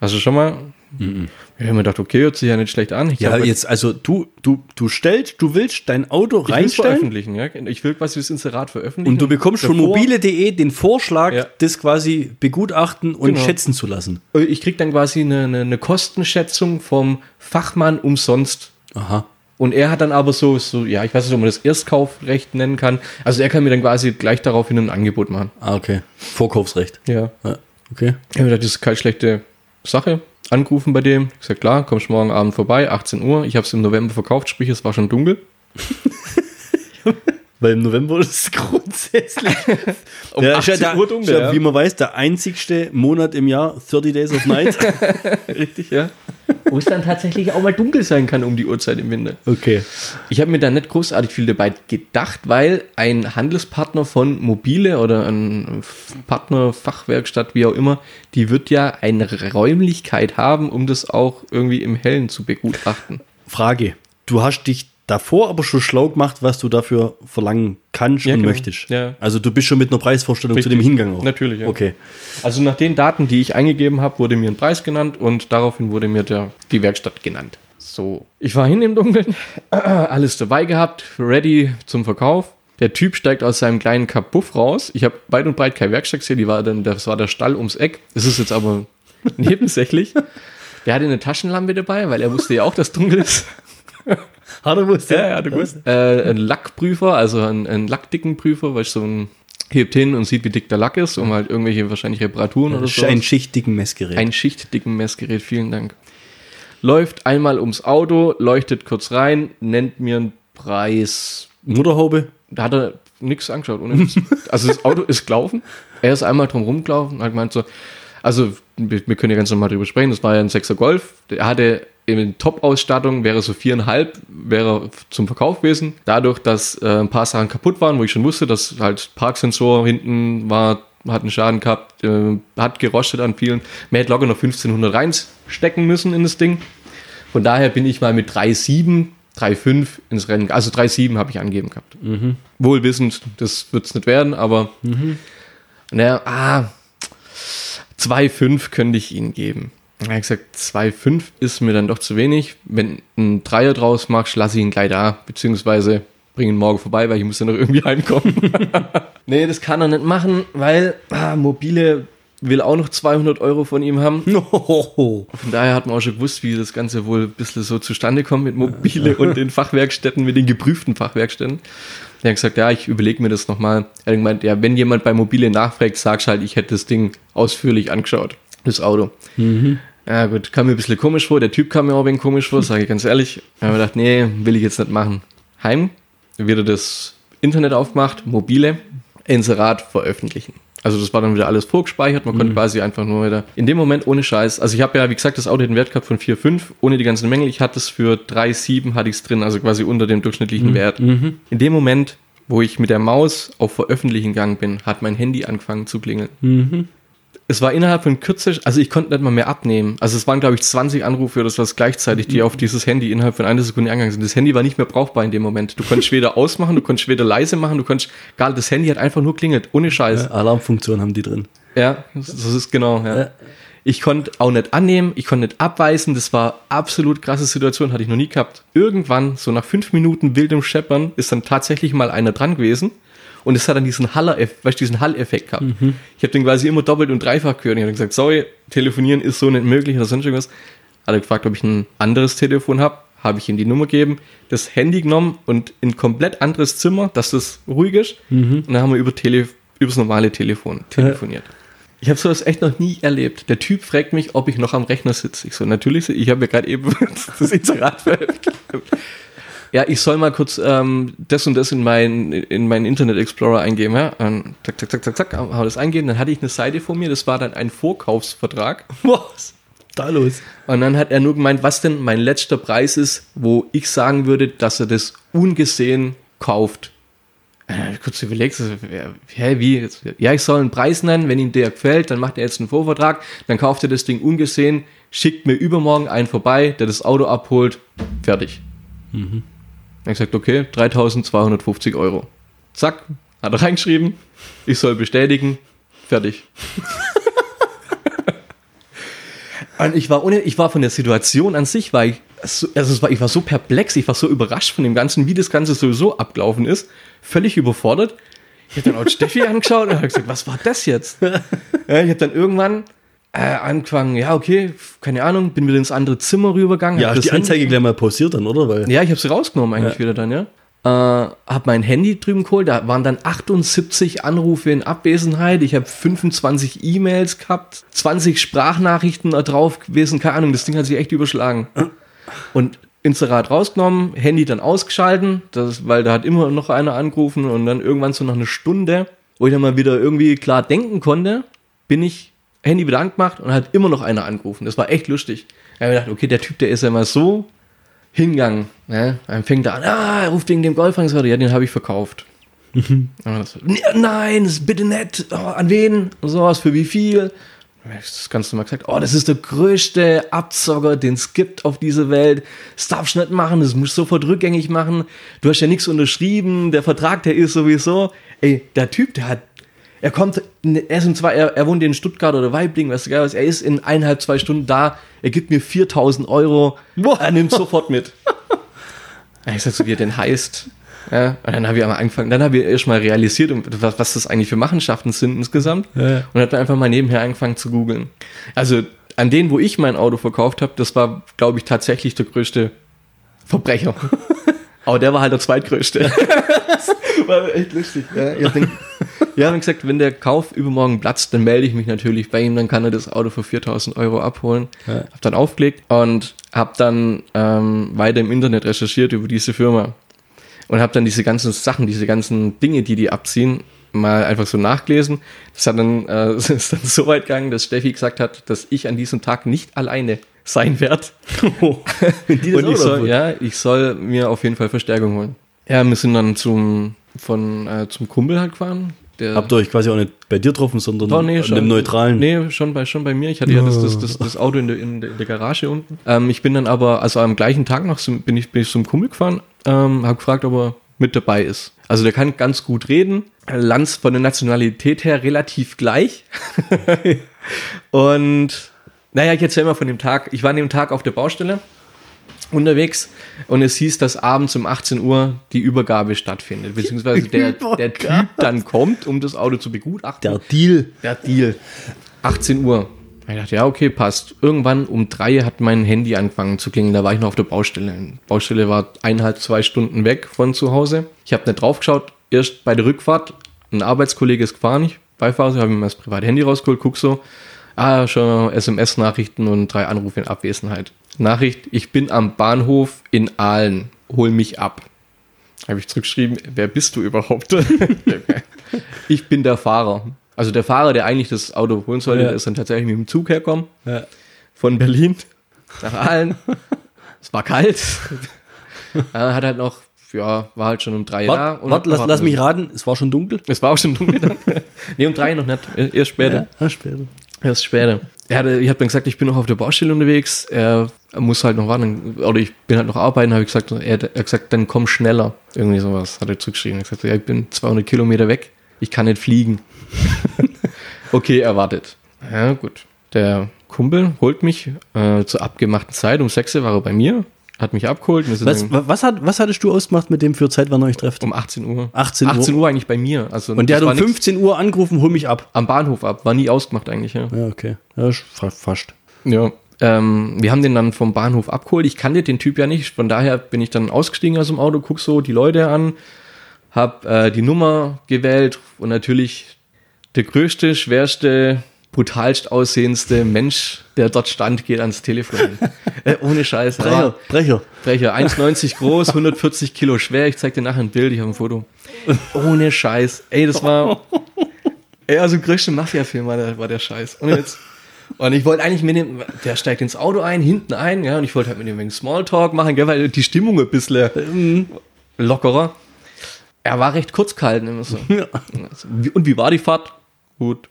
Du schon mal? Ich habe mir gedacht, okay, hört sich ja nicht schlecht an. Ich Ja, jetzt, also du, du, du stellst, du willst dein Auto ich will reinstellen veröffentlichen, ja. Ich will quasi das Inserat veröffentlichen. und du bekommst von Davor- mobile.de den Vorschlag, Ja. das quasi begutachten und Genau. schätzen zu lassen. Ich krieg dann quasi eine, eine, eine Kostenschätzung vom Fachmann umsonst. Aha. Und er hat dann aber so, so, ja, ich weiß nicht, ob man das Erstkaufrecht nennen kann. Also er kann mir dann quasi gleich daraufhin ein Angebot machen. Ah, okay. Vorkaufsrecht. Ja. Ja, okay. Ich habe gedacht, das ist keine schlechte Sache. Angerufen bei dem. Ich gesagt, klar, kommst morgen Abend vorbei, 18 Uhr. Ich habe es im November verkauft, sprich, es war schon dunkel. Weil im November ist es grundsätzlich. Um Ja, ist ja 18 der, Uhr dunkel, ja. Wie man weiß, der einzigste Monat im Jahr, 30 Days of Night. Richtig, ja. Wo es dann tatsächlich auch mal dunkel sein kann um die Uhrzeit im Winter. Okay. Ich habe mir da nicht großartig viel dabei gedacht, weil ein Handelspartner von Mobile oder ein Partner, Fachwerkstatt, wie auch immer, die wird ja eine Räumlichkeit haben, um das auch irgendwie im Hellen zu begutachten. Frage. Du hast dich davor aber schon schlau gemacht, was du dafür verlangen kannst Ja, und genau. möchtest. Ja. Also du bist schon mit einer Preisvorstellung zu Richtig. dem Hingang auch. Natürlich, ja. Okay. Also nach den Daten, die ich eingegeben habe, wurde mir ein Preis genannt und daraufhin wurde mir der, die Werkstatt genannt. So, ich war hin im Dunkeln, alles dabei gehabt, ready zum Verkauf. Der Typ steigt aus seinem kleinen Kapuff raus. Ich habe weit und breit keine Werkstatt gesehen, die war dann, das war der Stall ums Eck. Das ist jetzt aber nebensächlich. Der hatte eine Taschenlampe dabei, weil er wusste ja auch, dass dunkel ist. Hat er gewusst, Ja, ja, du gewusst. Äh, ein Lackprüfer, also ein, ein Lackdickenprüfer, weil ich so ein hebt hin und sieht, wie dick der Lack ist, um halt irgendwelche wahrscheinlich Reparaturen oder Das ist so. ein schichtigen Messgerät. Ein schichtdicken Messgerät, vielen Dank. Läuft einmal ums Auto, leuchtet kurz rein, nennt mir einen Preis. Motorhaube. Da hat er nichts angeschaut. Ohne also das Auto ist gelaufen. Er ist einmal drum rumgelaufen und hat gemeint so, also wir, wir können ja ganz normal drüber sprechen, das war ja ein 6er Golf. Er hatte in Top-Ausstattung, wäre so viereinhalb, wäre zum Verkauf gewesen. Dadurch, dass äh, ein paar Sachen kaputt waren, wo ich schon wusste, dass halt Parksensor hinten war, hat einen Schaden gehabt, äh, hat gerostet an vielen. Man hätte locker noch 1500 reinstecken müssen in das Ding. Von daher bin ich mal mit 3,7, 3,5 ins Rennen. Also 3,7 habe ich angegeben gehabt. Wohl wissend, das wird es nicht werden, aber naja, ah, 2,5 könnte ich Ihnen geben. Er hat gesagt, 2,5 ist mir dann doch zu wenig. Wenn ein Dreier draus machst, lass ich ihn gleich da, beziehungsweise bring ihn morgen vorbei, weil ich muss ja noch irgendwie heimkommen. nee, das kann er nicht machen, weil ah, Mobile will auch noch 200 Euro von ihm haben. Von daher hat man auch schon gewusst, wie das Ganze wohl ein bisschen so zustande kommt mit Mobile und den Fachwerkstätten, mit den geprüften Fachwerkstätten. Er hat gesagt, ja, ich überlege mir das nochmal. Er hat gemeint, ja, wenn jemand bei Mobile nachfragt, sagst halt, ich hätte das Ding ausführlich angeschaut, das Auto. Ja gut, kam mir ein bisschen komisch vor. Der Typ kam mir auch ein wenig komisch vor, sage ich ganz ehrlich. Da habe ich gedacht, nee, will ich jetzt nicht machen. Heim, wieder das Internet aufgemacht, mobile, Inserat veröffentlichen. Also das war dann wieder alles vorgespeichert, man konnte quasi einfach nur wieder, in dem Moment ohne Scheiß, also ich habe ja, wie gesagt, das Auto hat einen Wert gehabt von 4,5, ohne die ganzen Mängel, ich hatte es für 3,7 hatte ich es drin, also quasi unter dem durchschnittlichen Wert. In dem Moment, wo ich mit der Maus auf Veröffentlichen gegangen bin, hat mein Handy angefangen zu klingeln. Es war innerhalb von Kürze, also ich konnte nicht mal mehr abnehmen. Also es waren, glaube ich, 20 Anrufe oder sowas gleichzeitig, die auf dieses Handy innerhalb von einer Sekunde angegangen sind. Das Handy war nicht mehr brauchbar in dem Moment. Du konntest weder ausmachen, du konntest weder leise machen, du konntest, gar das Handy hat einfach nur klingelt, ohne Scheiß. Alarmfunktion haben die drin. Ja, das das ist genau, ja. Ja. Ich konnte auch nicht annehmen, ich konnte nicht abweisen, das war absolut krasse Situation, hatte ich noch nie gehabt. Irgendwann, so nach fünf Minuten wildem Scheppern, ist dann tatsächlich mal einer dran gewesen und es hat dann diesen Haller, weißt diesen Hall-Effekt gehabt. Ich habe den quasi immer doppelt und dreifach gehört. Ich habe gesagt, sorry, telefonieren ist so nicht möglich oder sonst irgendwas. Hat er gefragt, ob ich ein anderes Telefon habe. Habe ich ihm die Nummer gegeben, das Handy genommen und in ein komplett anderes Zimmer, dass das ruhig ist. Und dann haben wir über Tele übers normale Telefon telefoniert. Ich habe sowas echt noch nie erlebt. Der Typ fragt mich, ob ich noch am Rechner sitze. Ich so, natürlich, ich habe mir gerade eben das Inserat veröffentlicht. Ja, ich soll mal kurz ähm, das und das in meinen in meinen Internet Explorer eingeben. Ja? Und zack, zack, zack, zack, zack, hau das eingeben. Dann hatte ich eine Seite vor mir, das war dann ein Vorkaufsvertrag. Was? Da los. Und dann hat er nur gemeint, was denn mein letzter Preis ist, wo ich sagen würde, dass er das ungesehen kauft. Kurz überlegt, hä, wie? Ja, ich soll einen Preis nennen, wenn ihm der gefällt, dann macht er jetzt einen Vorvertrag, dann kauft er das Ding ungesehen, schickt mir übermorgen einen vorbei, der das Auto abholt, fertig. Dann hab ich gesagt, okay, 3250 Euro. Zack, hat er reingeschrieben, ich soll bestätigen, fertig. Und ich war ohne, ich war von der Situation an sich, war ich, so, also es war, ich war so perplex, ich war so überrascht von dem Ganzen, wie das Ganze sowieso abgelaufen ist, völlig überfordert. Ich habe dann auch Steffi angeschaut und habe gesagt, was war das jetzt? Ja, ich habe dann irgendwann äh, angefangen, ja, okay, keine Ahnung, bin wieder ins andere Zimmer rübergegangen. Ja, hast die das Anzeige gleich mal pausiert dann, oder? Weil, ja, ich habe sie rausgenommen eigentlich Ja. wieder dann, ja. Äh, hab mein Handy drüben geholt, da waren dann 78 Anrufe in Abwesenheit, ich habe 25 E-Mails gehabt, 20 Sprachnachrichten da drauf gewesen, keine Ahnung, das Ding hat sich echt überschlagen. Und Inserat rausgenommen, Handy dann ausgeschalten, das, weil da hat immer noch einer angerufen und dann irgendwann so nach einer Stunde, wo ich dann mal wieder irgendwie klar denken konnte, bin ich Handy wieder angemacht und hat immer noch einer angerufen. Das war echt lustig. Ich habe gedacht, okay, der Typ, der ist ja mal so hingegangen. Ne? Dann fängt er an, ah, er ruft wegen dem Golfangshörder. Ja, den habe ich verkauft. Das so, "Nee, Nein, das ist bitte nett. Oh, an wen? Und sowas, für wie viel? Das Ganze mal gesagt, oh, das ist der größte Abzocker, den es gibt auf dieser Welt. Das darfst du nicht machen, das musst du sofort rückgängig machen. Du hast ja nichts unterschrieben, der Vertrag, der ist sowieso. Ey, der Typ, der hat, er kommt, er ist in zwei, er, er wohnt in Stuttgart oder Weibling, weißt du geil was, er ist in eineinhalb, zwei Stunden da, er gibt mir 4000 Euro, er nimmt sofort mit. Ich sag so, wie er denn heißt. Ja, und dann habe ich einmal angefangen, dann habe ich erst mal realisiert, was, was das eigentlich für Machenschaften sind insgesamt. Ja. Und hat dann einfach mal nebenher angefangen zu googeln. Also an den, wo ich mein Auto verkauft habe, das war, glaube ich, tatsächlich der größte Verbrecher. Aber der war halt der zweitgrößte. das war echt lustig. Ja, ich habe ja, hab gesagt, wenn der Kauf übermorgen platzt, dann melde ich mich natürlich bei ihm, dann kann er das Auto für 4000 Euro abholen. Ja. Hab dann aufgelegt und habe dann ähm, weiter im Internet recherchiert über diese Firma und habe dann diese ganzen Sachen, diese ganzen Dinge, die die abziehen, mal einfach so nachgelesen. Das hat dann, äh, ist dann so weit gegangen, dass Steffi gesagt hat, dass ich an diesem Tag nicht alleine sein die das Und ich soll, ja, ich soll mir auf jeden Fall Verstärkung holen. Ja, wir sind dann zum, von, äh, zum Kumpel halt gefahren. Der, Habt ihr euch quasi auch nicht bei dir getroffen, sondern Oh, nee, schon, dem neutralen. Nee, schon bei, schon bei mir. Ich hatte ja das, das, das, das Auto in der, in, der, Garage unten. Ähm, ich bin dann aber, also am gleichen Tag noch bin, ich, bin ich zum Kumpel gefahren, ähm, habe gefragt, ob er mit dabei ist. Also der kann ganz gut reden. Lanz von der Nationalität her relativ gleich. Und naja, ich erzähle mal von dem Tag. Ich war an dem Tag auf der Baustelle unterwegs und es hieß, dass abends um 18 Uhr die Übergabe stattfindet, beziehungsweise der, der Typ dann kommt, um das Auto zu begutachten. Der Deal. Der Deal. 18 Uhr. Ich dachte, ja, okay, passt. Irgendwann um drei hat mein Handy angefangen zu klingeln. Da war ich noch auf der Baustelle. Die Baustelle war eineinhalb, zwei Stunden weg von zu Hause. Ich habe nicht drauf geschaut. Erst bei der Rückfahrt. Ein Arbeitskollege ist gefahren, ich Beifahrer, habe mir das private Handy rausgeholt, guck so. Ah, schon SMS-Nachrichten und drei Anrufe in Abwesenheit. Nachricht, ich bin am Bahnhof in Aalen. Hol mich ab. Habe ich zurückgeschrieben, wer bist du überhaupt? ich bin der Fahrer. Also der Fahrer, der eigentlich das Auto holen sollte, Ja. der ist dann tatsächlich mit dem Zug herkommen. Ja. Von Berlin nach Aalen. es war kalt. er hat halt noch, ja, war halt schon um drei da. Warte, wart, lass, lass mich raten, es war schon dunkel. Es war auch schon dunkel nee, um drei noch nicht. Erst später. Ja, später. Erst später. Er hatte, ich habe dann gesagt, ich bin noch auf der Baustelle unterwegs. Er muss halt noch warten. Oder ich bin halt noch arbeiten, habe ich gesagt. Er hat hat gesagt, dann komm schneller. Irgendwie sowas hat er zurückgeschrieben. Er hat gesagt, ja, ich bin 200 Kilometer weg. Ich kann nicht fliegen. okay, er wartet. Ja, gut. Der Kumpel holt mich äh, zur abgemachten Zeit. Um 6 Uhr war er bei mir. Hat mich abgeholt. Was, was, hat, was hattest du ausgemacht mit dem für Zeit, wann ihr euch trefft? um 18 Uhr. 18 Uhr. 18 Uhr eigentlich bei mir. Also, Und der hat um nix 15 Uhr angerufen, hol mich ab. am Bahnhof ab. War nie ausgemacht eigentlich, ja. Ja, okay. Ja, fast. Ja. Ähm, wir haben den dann vom Bahnhof abgeholt. Ich kannte den Typ ja nicht. Von daher bin ich dann ausgestiegen aus dem Auto, guck so die Leute an, hab äh, die Nummer gewählt und natürlich der größte, schwerste, brutalst aussehendste Mensch, der dort stand, geht ans Telefon. äh, ohne Scheiß. Brecher, Brecher. Brecher, 1,90 groß, 140 Kilo schwer. Ich zeig dir nachher ein Bild, ich habe ein Foto. Ohne Scheiß. Ey, das war. Ey, also größte Mafia-Film war der, war der Scheiß. Und, jetzt, und ich wollte eigentlich mit dem, der steigt ins Auto ein, hinten ein, ja, und ich wollte halt mit dem wegen Smalltalk machen, gell, weil die Stimmung ein bisschen lockerer. er war recht kurz gehalten immer so. Ja. Und wie war die Fahrt? Gut.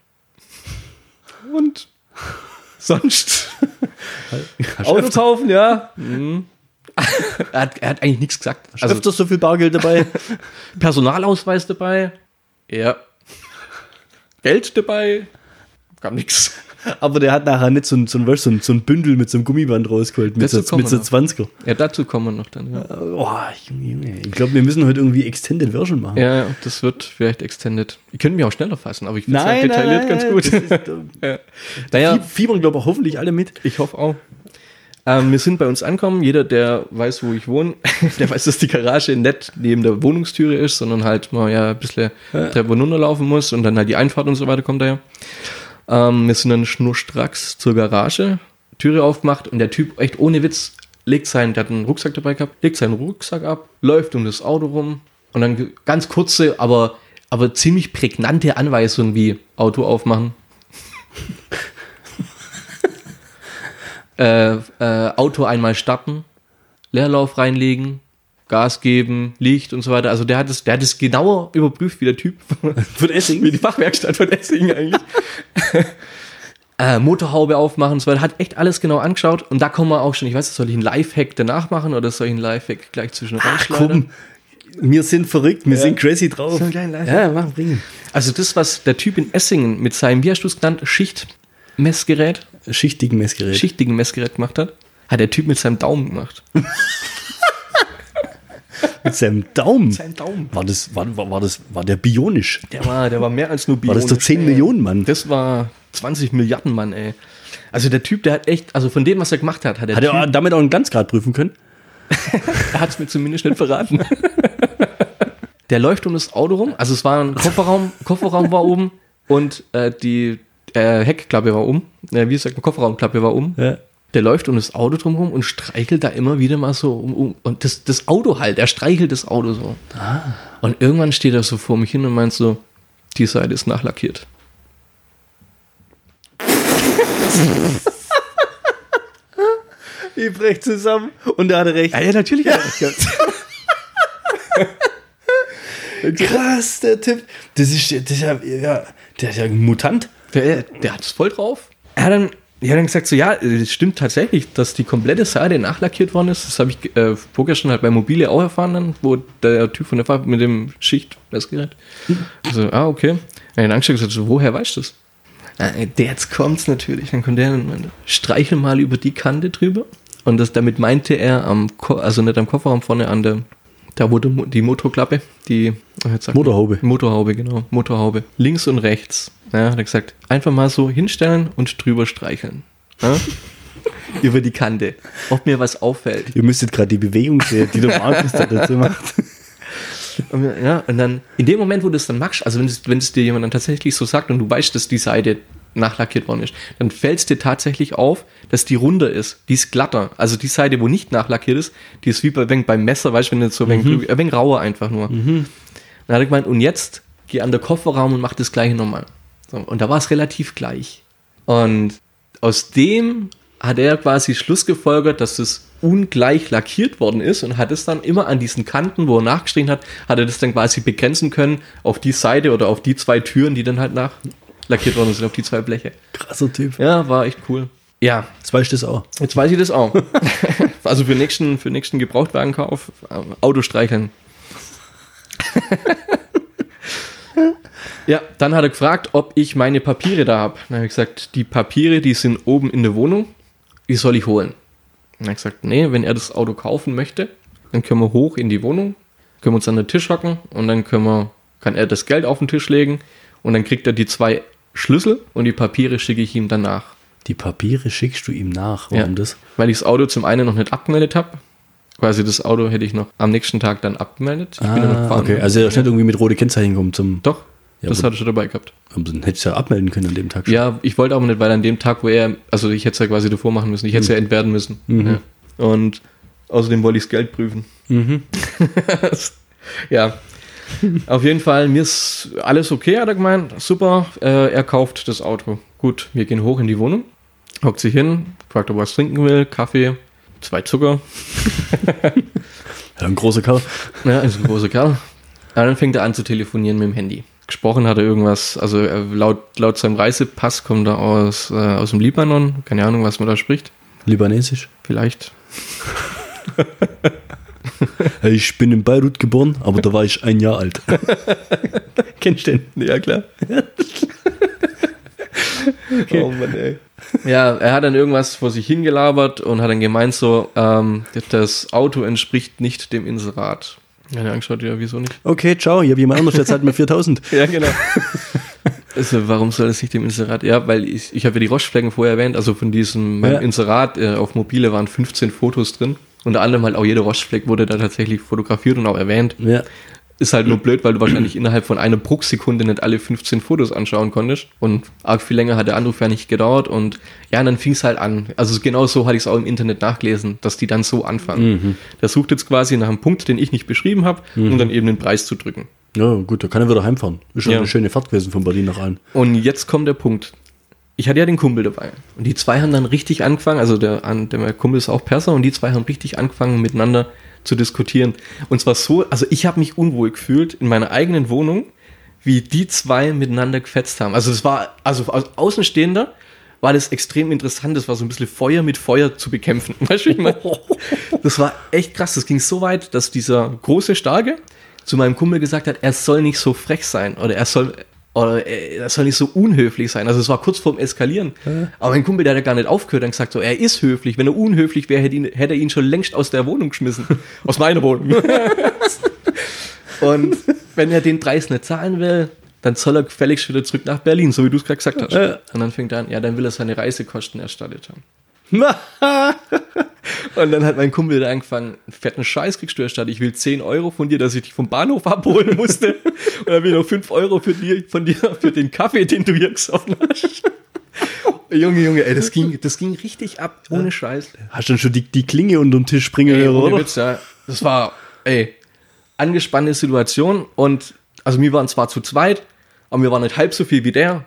Und sonst? Auto kaufen, ja. Mhm. er, hat, er hat eigentlich nichts gesagt. Also, öfters so viel Bargeld dabei. Personalausweis dabei. Ja. Geld dabei. Kam nichts. Aber der hat nachher nicht so ein, so ein, so ein, so ein Bündel mit so einem Gummiband rausgeholt, mit, Dazu so, mit so wir noch. 20er. Ja, dazu kommen wir noch dann. Ja, Oh, Junge, Junge. Ich glaube, wir müssen heute irgendwie Extended Version machen. ja das wird vielleicht extended. Ihr könnt mich auch schneller fassen, aber ich finde es detailliert ganz gut. Ist, ja. ja. Naja, Fiebern, glaube ich, hoffentlich alle mit. Ich hoffe auch. Ähm, wir sind bei uns angekommen. Jeder, der weiß, wo ich wohne, der weiß, dass die Garage nicht neben der Wohnungstüre ist, sondern halt mal ja ein bisschen Treppe runterlaufen muss und dann halt die Einfahrt und so weiter kommt daher. Ähm, wir sind dann schnurstracks zur Garage, Türe aufgemacht und der Typ, echt ohne Witz, legt seinen, der hat einen Rucksack dabei gehabt, legt seinen Rucksack ab, läuft um das Auto rum und dann ganz kurze, aber, aber ziemlich prägnante Anweisungen wie Auto aufmachen, äh, äh, Auto einmal starten, Leerlauf reinlegen, Gas geben, Licht und so weiter. Also der hat es, der hat es genauer überprüft wie der Typ Von Essing. wie die Fachwerkstatt von Essingen eigentlich. äh, Motorhaube aufmachen und so weiter. Hat echt alles genau angeschaut. Und da kommen wir auch schon, ich weiß nicht, soll ich einen Lifehack danach machen oder soll ich einen Lifehack gleich zwischen komm, wir sind verrückt, wir sind crazy drauf. So. Ja, mach, bringen. Also das, was der Typ in Essingen mit seinem, wie hast du es genannt, Schichtmessgerät, Schichtigen Messgerät. schichtigen Messgerät gemacht hat, hat der Typ mit seinem Daumen gemacht. Mit seinem Daumen. Sein Daumen. War das, war, war, war das, war der bionisch? Der war, der war mehr als nur War das der 10 Millionen Mann? Das war 20 Milliarden Mann, ey. Also der Typ, der hat echt, also von dem, was er gemacht hat, hat der Hat Typ, er damit auch einen Glanzgrad prüfen können? er hat es mir zumindest nicht verraten. der läuft um das Auto rum, also es war ein Kofferraum, Kofferraum war oben und äh, die äh, Heckklappe war um, äh, wie gesagt, eine Kofferraumklappe war um. Ja. Der läuft um das Auto drumherum und streichelt da immer wieder mal so um, um und das, das Auto halt, er streichelt das Auto so. Und irgendwann steht er so vor mich hin und meint so, die Seite ist nachlackiert. Ich brech zusammen. Und er hatte recht. ja, natürlich. Krass, der Tipp. Das ist, das ist ja, ja, der ist ja ein Mutant. Der, der hat es voll drauf. Er hat dann, er hat dann gesagt, so ja, es stimmt tatsächlich, dass die komplette Seite nachlackiert worden ist. Das habe ich äh, vorgestern halt bei Mobile auch erfahren, dann, wo der Typ von der Farbe mit dem Schichtmessgerät. Also, ah, okay. Ja, dann und gesagt, so, woher weißt du das? Ah, der jetzt kommt's natürlich. Dann kommt der und meinte, streichel mal über die Kante drüber. Und das, damit meinte er am, Ko also nicht am Kofferraum vorne an der, da wo die Mo- die Motorklappe, die sag- Motorhaube. Motorhaube, genau, Motorhaube. Links und rechts. Ja, hat er gesagt, einfach mal so hinstellen und drüber streicheln. Ja? Über die Kante. Ob mir was auffällt. Ihr müsstet gerade die Bewegung sehen, die der Markus da dazu macht. Ja, und dann, in dem Moment, wo du das dann machst, also wenn es, wenn es dir jemand dann tatsächlich so sagt und du weißt, dass die Seite nachlackiert worden ist, dann fällt es dir tatsächlich auf, dass die runder ist. Die ist glatter. Also die Seite, wo nicht nachlackiert ist, die ist wie bei, wenn, beim Messer, weißt du, wenn du so ein wenig, ein wenig rauer einfach nur. Dann hat er gemeint, und jetzt geh an den Kofferraum und mach das gleiche nochmal. So, und da war es relativ gleich. Und aus dem hat er quasi Schluss gefolgert, dass es ungleich lackiert worden ist und hat es dann immer an diesen Kanten, wo er nachgestrichen hat, hat er das dann quasi begrenzen können auf die Seite oder auf die zwei Türen, die dann halt nach lackiert worden sind, auf die zwei Bleche. Krasser Typ. Ja, war echt cool. Ja, Jetzt weißt du das auch. jetzt weiß ich das auch. also für nächsten, für nächsten Gebrauchtwagenkauf, äh, Auto streicheln. ja, dann hat er gefragt, ob ich meine Papiere da habe. Dann habe ich gesagt, die Papiere, die sind oben in der Wohnung, die soll ich holen. Dann hat er gesagt, nee, wenn er das Auto kaufen möchte, dann können wir hoch in die Wohnung, können wir uns an den Tisch hocken und dann können wir, kann er das Geld auf den Tisch legen und dann kriegt er die zwei Schlüssel und die Papiere schicke ich ihm danach. Die Papiere schickst du ihm nach. Warum Ja. das? Weil ich das Auto zum einen noch nicht abgemeldet habe. Quasi das Auto hätte ich noch am nächsten Tag dann abgemeldet. Ich bin dann noch Ah, gefahren. okay. Also er ist nicht irgendwie mit rote Kennzeichen gekommen zum. Doch, Ja, das aber- hat er schon dabei gehabt. Aber dann hättest du ja abmelden können an dem Tag schon. Ja, ich wollte aber nicht, weil an dem Tag, wo er, also ich hätte es ja quasi davor machen müssen, ich hätte es ja entwerten müssen. Ja. Und außerdem wollte ich das Geld prüfen. ja. Auf jeden Fall, mir ist alles okay, hat er gemeint. Super, äh, er kauft das Auto. Gut, wir gehen hoch in die Wohnung, hockt sich hin, fragt, ob er was trinken will, Kaffee, zwei Zucker. Ja, ein großer Kerl. Ja, ist ein großer Kerl. Ja, dann fängt er an zu telefonieren mit dem Handy. Gesprochen hat er irgendwas, also er, laut, laut seinem Reisepass kommt er aus, äh, aus dem Libanon. Keine Ahnung, was man da spricht. Libanesisch. Vielleicht. Ich bin in Beirut geboren, aber da war ich ein Jahr alt. Kennst du den? Ja, klar. Oh Mann, ey. Ja, er hat dann irgendwas vor sich hingelabert und hat dann gemeint so, ähm, das Auto entspricht nicht dem Inserat. Ja, der angeschaut, ja, wieso nicht? Okay, ciao, ich habe jemand anders, der zahlt mir 4000. Ja, genau. Also, warum soll das nicht dem Inserat? Ja, weil ich, ich habe ja die Roschflecken vorher erwähnt, also von diesem Ja. Inserat äh, auf Mobile waren 15 Fotos drin. Unter anderem halt auch jeder Roschfleck wurde da tatsächlich fotografiert und auch erwähnt. Ja. Ist halt nur blöd, weil du wahrscheinlich innerhalb von einer Bruchsekunde nicht alle 15 Fotos anschauen konntest. Und arg viel länger hat der Anruf ja nicht gedauert. Und ja, dann fing es halt an. Also genau so hatte ich es auch im Internet nachgelesen, dass die dann so anfangen. Der sucht jetzt quasi nach einem Punkt, den ich nicht beschrieben habe, um dann eben den Preis zu drücken. Ja, gut, da kann er wieder heimfahren. Ist schon Ja. eine schöne Fahrt gewesen von Berlin nach Allen. Und jetzt kommt der Punkt. Ich hatte ja den Kumpel dabei. Und die zwei haben dann richtig angefangen, also der, der Kumpel ist auch Perser, und die zwei haben richtig angefangen, miteinander zu diskutieren. Und zwar so, also ich habe mich unwohl gefühlt in meiner eigenen Wohnung, wie die zwei miteinander gefetzt haben. Also es war, also als Außenstehender war das extrem interessant. Das war so ein bisschen Feuer mit Feuer zu bekämpfen. Weißt du, ich meine? Das war echt krass. Das ging so weit, dass dieser große Starke zu meinem Kumpel gesagt hat, er soll nicht so frech sein oder er soll oder er er soll nicht so unhöflich sein. Also es war kurz vorm Eskalieren. Aber mein Kumpel, der hat ja gar nicht aufgehört, dann gesagt so, er ist höflich. Wenn er unhöflich wäre, hätte, ihn, hätte er ihn schon längst aus der Wohnung geschmissen. aus meiner Wohnung. Und wenn er den Preis nicht zahlen will, dann soll er gefälligst wieder zurück nach Berlin, so wie du es gerade gesagt hast. Ja. Und dann fängt er an, ja, dann will er seine Reisekosten erstattet haben. Und dann hat mein Kumpel da angefangen, einen fetten Scheiß kriegst du erstattet. Ich will 10 Euro von dir, dass ich dich vom Bahnhof abholen musste. Und dann will ich noch 5 Euro für dir, von dir für den Kaffee, den du hier gesoffen hast. Junge, Junge, ey, das ging, das ging richtig ab, ohne Scheiß. Hast du dann schon die, die Klinge unter den Tisch springen Ey, hören, oder? Witz, ja. Das war, ey, angespannte Situation und, also wir waren zwar zu zweit, aber wir waren nicht halb so viel wie der.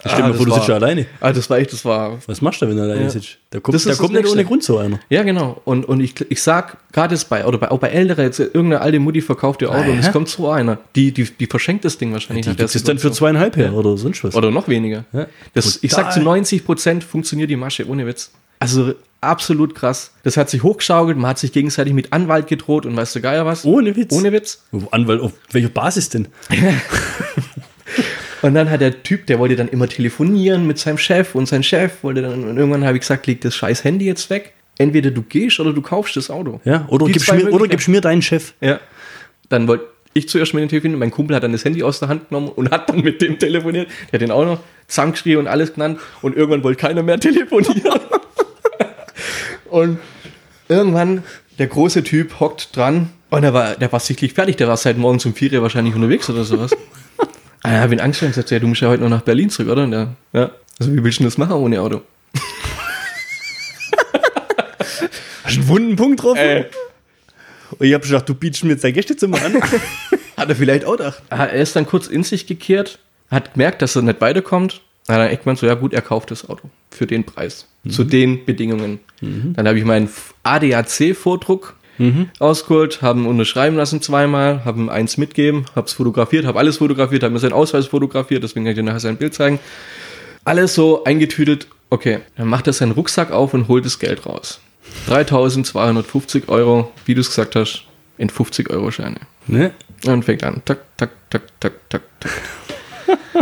Stell dir mal das vor, du sitzt schon alleine. Ah, das war echt, das war Was machst du, wenn du alleine Ja. sitzt? Da kommt, Das da kommt nicht ohne. Grund so einer. Ja, genau. Und, und ich, ich sag, gerade jetzt bei, oder bei, auch bei Älteren, jetzt irgendeine alte Mutti verkauft ihr Auto und Aha. es kommt so einer. Die, die, die verschenkt das Ding wahrscheinlich Die gibt es dann für zweieinhalb her oder sonst was. Oder noch weniger. Ja. Das, ich sag, zu 90 Prozent funktioniert die Masche, ohne Witz. Also absolut krass. Das hat sich hochgeschaukelt, man hat sich gegenseitig mit Anwalt gedroht und weißt du Geier was? Ohne Witz. Ohne Witz. Anwalt, auf welcher Basis denn? Und dann hat der Typ, der wollte dann immer telefonieren mit seinem Chef und sein Chef wollte dann, und irgendwann habe ich gesagt, leg das scheiß Handy jetzt weg. Entweder du gehst oder du kaufst das Auto. Ja, oder Die gibst, mir, oder gibst mir deinen Chef. Ja. Dann wollte ich zuerst mit dem telefonieren, mein Kumpel hat dann das Handy aus der Hand genommen und hat dann mit dem telefoniert. Der hat den auch noch Zankschrie und alles genannt und irgendwann wollte keiner mehr telefonieren. und irgendwann, der große Typ hockt dran und der war, der war sichtlich fertig, der war seit morgens um vier Uhr wahrscheinlich unterwegs oder sowas. Ah, ja, habe ihn angestellt und gesagt, ja, du musst ja heute noch nach Berlin zurück, oder? Und der, ja. Also wie willst du das machen ohne Auto? Hast du einen wunden Punkt drauf? Äh. Und ich hab schon gedacht, du bietest mir jetzt dein Gästezimmer an. Hat er vielleicht auch gedacht. Er ist dann kurz in sich gekehrt, hat gemerkt, dass er nicht weiterkommt. Dann hat er echt gemeint, so, ja gut, er kauft das Auto für den Preis, zu den Bedingungen. Dann habe ich meinen ADAC-Vordruck ausgeholt, haben unterschreiben lassen zweimal, haben eins mitgeben, habe es fotografiert, habe alles fotografiert, habe mir seinen Ausweis fotografiert, deswegen kann ich dir nachher sein Bild zeigen. Alles so eingetütet. Okay, dann macht er seinen Rucksack auf und holt das Geld raus. 3250 Euro, wie du es gesagt hast, in 50-Euro-Scheine. ne? Und fängt an. Tak, tak, tak, tak, tak, tak.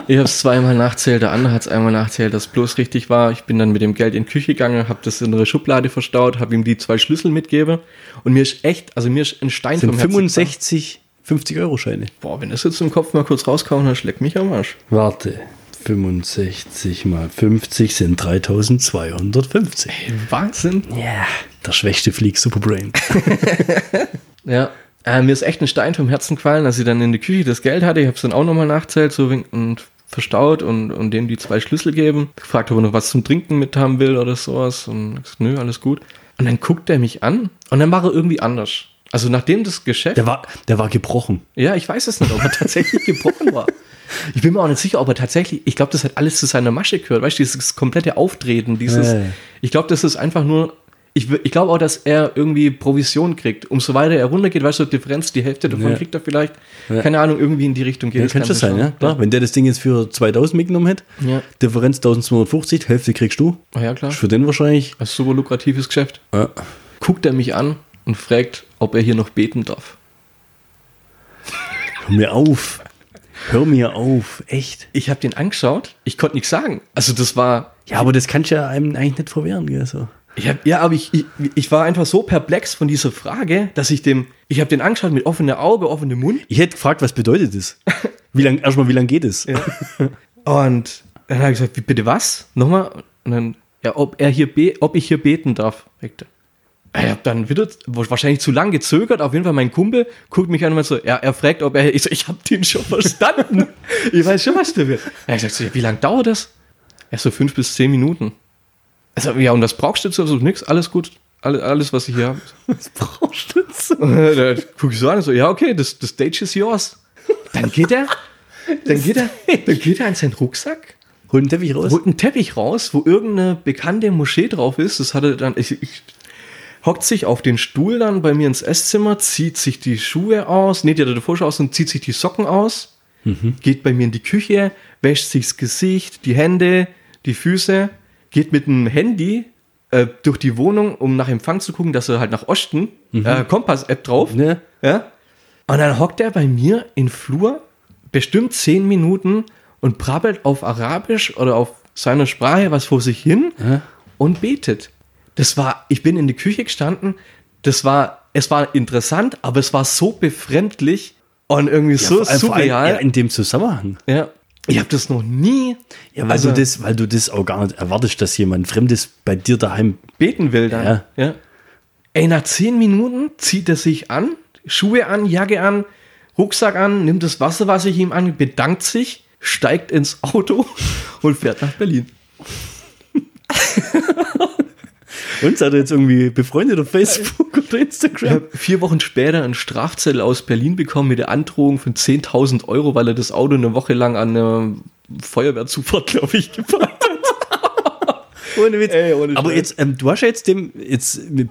Ich habe es zweimal nachzählt, der andere hat es einmal nachzählt, dass bloß richtig war. Ich bin dann mit dem Geld in die Küche gegangen, habe das in eine Schublade verstaut, habe ihm die zwei Schlüssel mitgegeben und mir ist echt, also mir ist ein Stein Sind vom Herzen 65 50-Euro-Scheine. gefallen. Boah, wenn das jetzt im Kopf mal kurz rauskauen, dann schlägt mich am Arsch. Warte. 65 mal 50 sind 3250. Wahnsinn. Ja. Der schwächste Flieg Superbrain. Ja. Äh, mir ist echt ein Stein vom Herzen gefallen, als ich dann in der Küche das Geld hatte. Ich habe es dann auch nochmal nachzählt so und verstaut und, und dem die zwei Schlüssel geben. Gefragt, ob er noch was zum Trinken mit haben will oder sowas. Und ich gesagt, nö, alles gut. Und dann guckt er mich an und dann war er irgendwie anders. Also nachdem das Geschäft. Der war, der war gebrochen. Ja, ich weiß es nicht, ob er tatsächlich gebrochen war. Ich bin mir auch nicht sicher, ob er tatsächlich, ich glaube, das hat alles zu seiner Masche gehört, weißt du, dieses komplette Auftreten, dieses, ja. ich glaube, das ist einfach nur, Ich, ich glaube auch, dass er irgendwie Provision kriegt. Umso weiter er runtergeht, weißt du, Differenz, die Hälfte davon Ja. kriegt er vielleicht. Ja. Keine Ahnung, irgendwie in die Richtung geht Ja, das kann schon sein, ja. Klar, wenn der das Ding jetzt für 2000 mitgenommen hätte. Differenz 1250, Hälfte kriegst du. Ah, ja, klar. Ist für den wahrscheinlich. Ein super lukratives Geschäft. Guckt er mich an und fragt, ob er hier noch beten darf. Hör mir auf. Hör mir auf. Echt. Ich habe den angeschaut, ich konnte nichts sagen. Also das war, Ja, aber das kannst du ja einem eigentlich nicht verwehren, gell, so. Ich hab, ja, aber ich, ich, ich war einfach so perplex von dieser Frage, dass ich dem, ich habe den angeschaut mit offenem Auge, offenem Mund Ich hätte gefragt, was bedeutet das? Wie lang, erstmal, wie lange geht es? und dann habe ich gesagt, wie, bitte was? Nochmal? Und dann, ja, ob er hier, ob ich hier beten darf. Ich habe dann wieder wahrscheinlich zu lang gezögert. Auf jeden Fall mein Kumpel guckt mich an und meint so, ja, er fragt, ob er, ich so, ich habe den schon verstanden. ich weiß schon, was der will. Er hat gesagt, so, ja, wie lange dauert das? Ja, so fünf bis zehn Minuten. Also, ja, und was brauchst du dazu? Also nix, alles gut. Alles, alles was ich hier habe. Was brauchst du jetzt? da guck ich so an und so, ja, okay, das, das Stage is yours. Dann geht er, dann geht er, dann geht er an seinen Rucksack, Hol den Teppich raus. holt einen Teppich raus, wo irgendeine bekannte Moschee drauf ist. Das hatte dann, ich, ich hockt sich auf den Stuhl dann bei mir ins Esszimmer, zieht sich die Schuhe aus, nee, die hat er davor schon aus und zieht sich die Socken aus, geht bei mir in die Küche, wäscht sich das Gesicht, die Hände, die Füße, geht mit dem Handy äh, durch die Wohnung, um nach Empfang zu gucken, dass er halt nach Osten, äh, Kompass-App drauf, Ne? ja. Und dann hockt er bei mir in Flur bestimmt zehn Minuten und brabbelt auf Arabisch oder auf seiner Sprache was vor sich hin Ja. und betet. Das war, ich bin in die Küche gestanden, das war, es war interessant, aber es war so befremdlich und irgendwie so vor allem- Ja, surreal. in dem Zusammenhang. Ja, ich habe das noch nie Ja, weil, Also- du das, weil du das auch gar nicht erwartest, dass jemand Fremdes bei dir daheim. beten will dann. Ja. Ja. Ey, nach zehn Minuten zieht er sich an, Schuhe an, Jacke an, Rucksack an, nimmt das Wasser, was ich ihm an, bedankt sich, steigt ins Auto und fährt nach Berlin. Und seid ihr jetzt irgendwie befreundet auf Facebook oder Ich Instagram? habe vier Wochen später einen Strafzettel aus Berlin bekommen mit der Androhung von 10.000 Euro, weil er das Auto eine Woche lang an eine Feuerwehrzufahrt, glaube ich, gefahren hat. Ohne Witz. Ey, ohne aber jetzt, ähm, du hast ja jetzt dem, jetzt werden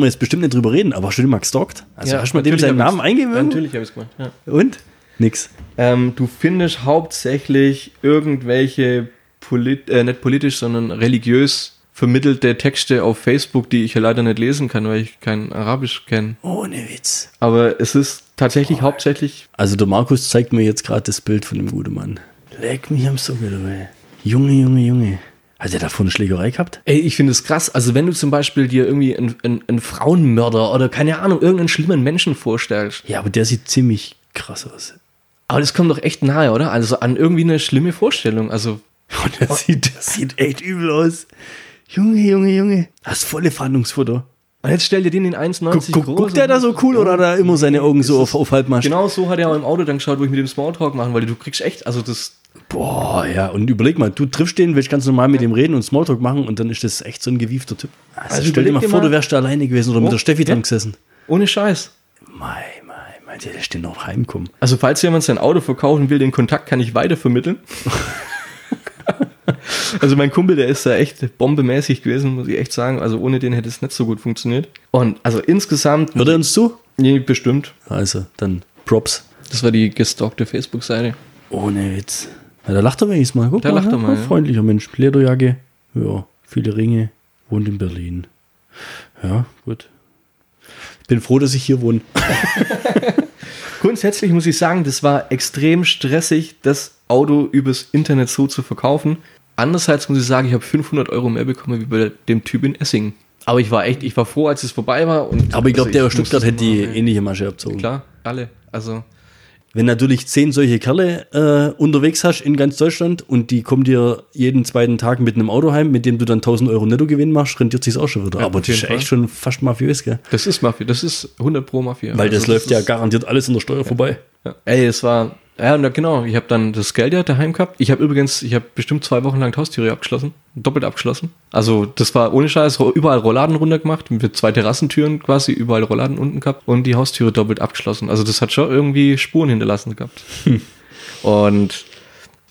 wir jetzt bestimmt nicht drüber reden, aber hast du den mal gestalkt? Also hast du mal dem seinen Namen eingegeben? Natürlich habe ich es gemacht, ja. Und? Nix. Ähm, du findest hauptsächlich irgendwelche, polit äh, nicht politisch, sondern religiös vermittelte Texte auf Facebook, die ich ja leider nicht lesen kann, weil ich kein Arabisch kenne. Ohne Witz. Aber es ist tatsächlich hauptsächlich, Also der Markus zeigt mir jetzt gerade das Bild von dem guten Mann. Leck mich am Sockel, ey. Junge, Junge, Junge. Hat er davon eine Schlägerei gehabt? ey, ich finde es krass. Also wenn du zum Beispiel dir irgendwie einen, einen, einen Frauenmörder oder keine Ahnung, irgendeinen schlimmen Menschen vorstellst, Ja, aber der sieht ziemlich krass aus. aber das kommt doch echt nahe, oder? Also an irgendwie eine schlimme Vorstellung. Also Und der, sieht, der sieht echt übel aus. Junge, Junge, Junge. Das ist volle Fahndungsfoto. und jetzt stell dir den in 1,90 Guck, guck, groß. guckt der da so cool oder hat er immer seine Augen so auf, auf Halbmast? Genau so hat er auch im Auto dann geschaut, wo ich mit dem Smalltalk machen wollte. Du kriegst echt, also das Boah, ja, und überleg mal, du triffst den, willst ganz normal mit dem reden und Smalltalk machen und dann ist das echt so ein gewiefter Typ. Also, Also stell dir mal vor, mal- du wärst da alleine gewesen oder mit Oh, der Steffi ja. dran gesessen. ohne Scheiß. Mei, mei, mei, der ist denn noch heimkommen. Also falls jemand sein Auto verkaufen will, den Kontakt kann ich weitervermitteln. also mein Kumpel, der ist da echt bombemäßig gewesen, muss ich echt sagen. Also ohne den hätte es nicht so gut funktioniert. Und also insgesamt, Hört er uns zu? nee, bestimmt. Also, dann Props. Das war die gestalkte Facebook-Seite. Ohne Witz. Ja, da lacht er wenigstens mal. Guck Da mal, lacht er ja, mal, ja. Freundlicher Mensch. Lederjacke. Ja, viele Ringe. Wohnt in Berlin. Ja, gut. Ich bin froh, dass ich hier wohne. Grundsätzlich muss ich sagen, das war extrem stressig, das Auto übers Internet so zu verkaufen. Andererseits muss ich sagen, ich habe 500 Euro mehr bekommen wie bei dem Typ in Essingen. Aber ich war echt, ich war froh, als es vorbei war. Und Aber ich glaube, also der Stuttgart hätte die mal- ähnliche Masche abzogen. Klar, alle. Also, Wenn natürlich zehn solche Kerle äh, unterwegs hast in ganz Deutschland und die kommen dir jeden zweiten Tag mit einem Auto heim, mit dem du dann 1000 Euro Nettogewinn machst, rentiert sich auch schon wieder. Ja, Aber das ist Fall. echt schon fast mafiös, gell? das ist Mafia, das ist 100 pro Mafia. Weil das also, läuft ja garantiert alles an der Steuer vorbei. Ja. Ey, es war, ja, da- genau, ich habe dann das Geld ja daheim gehabt. Ich habe übrigens, ich habe bestimmt zwei Wochen lang die Haustüre abgeschlossen, doppelt abgeschlossen. Also das war ohne Scheiß, überall Rollladen runter gemacht, mit zwei Terrassentüren quasi, überall Rollladen unten gehabt und die Haustüre doppelt abgeschlossen. Also das hat schon irgendwie Spuren hinterlassen gehabt. Und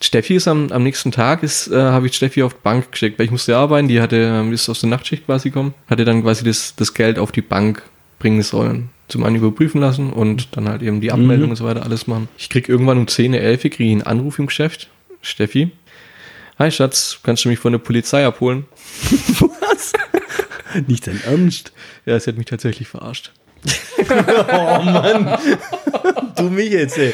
Steffi ist am, am nächsten Tag, ist, äh, habe ich Steffi auf die Bank geschickt, weil ich musste arbeiten, die hatte, ähm, ist aus der Nachtschicht quasi gekommen, hatte dann quasi das, das Geld auf die Bank bringen sollen. Zum einen überprüfen lassen und dann halt eben die Abmeldung und so weiter alles machen. Ich krieg irgendwann um 10, 11 kriege ich einen Anruf im Geschäft. Steffi, hi Schatz, kannst du mich von der Polizei abholen? Was? Nicht dein Ernst? Ja, sie hat mich tatsächlich verarscht. Oh Mann. du mich jetzt, ey.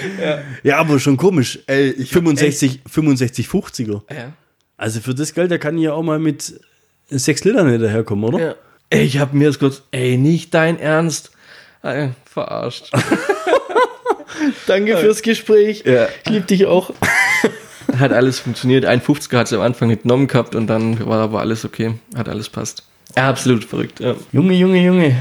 Ja, aber schon komisch. Ey, ich 65, 65, 50er. Ja. Also für das Geld, da kann ich ja auch mal mit 6 Litern hinterherkommen, oder? Ja. Ich hab mir das kurz, ey, nicht dein Ernst. Ey, verarscht. Danke fürs Gespräch. Ja. Ich liebe dich auch. Hat alles funktioniert. Ein 50er hat sie am Anfang nicht genommen gehabt und dann war aber alles okay. Hat alles passt. Ja, absolut verrückt. Ja, Junge, Junge, Junge.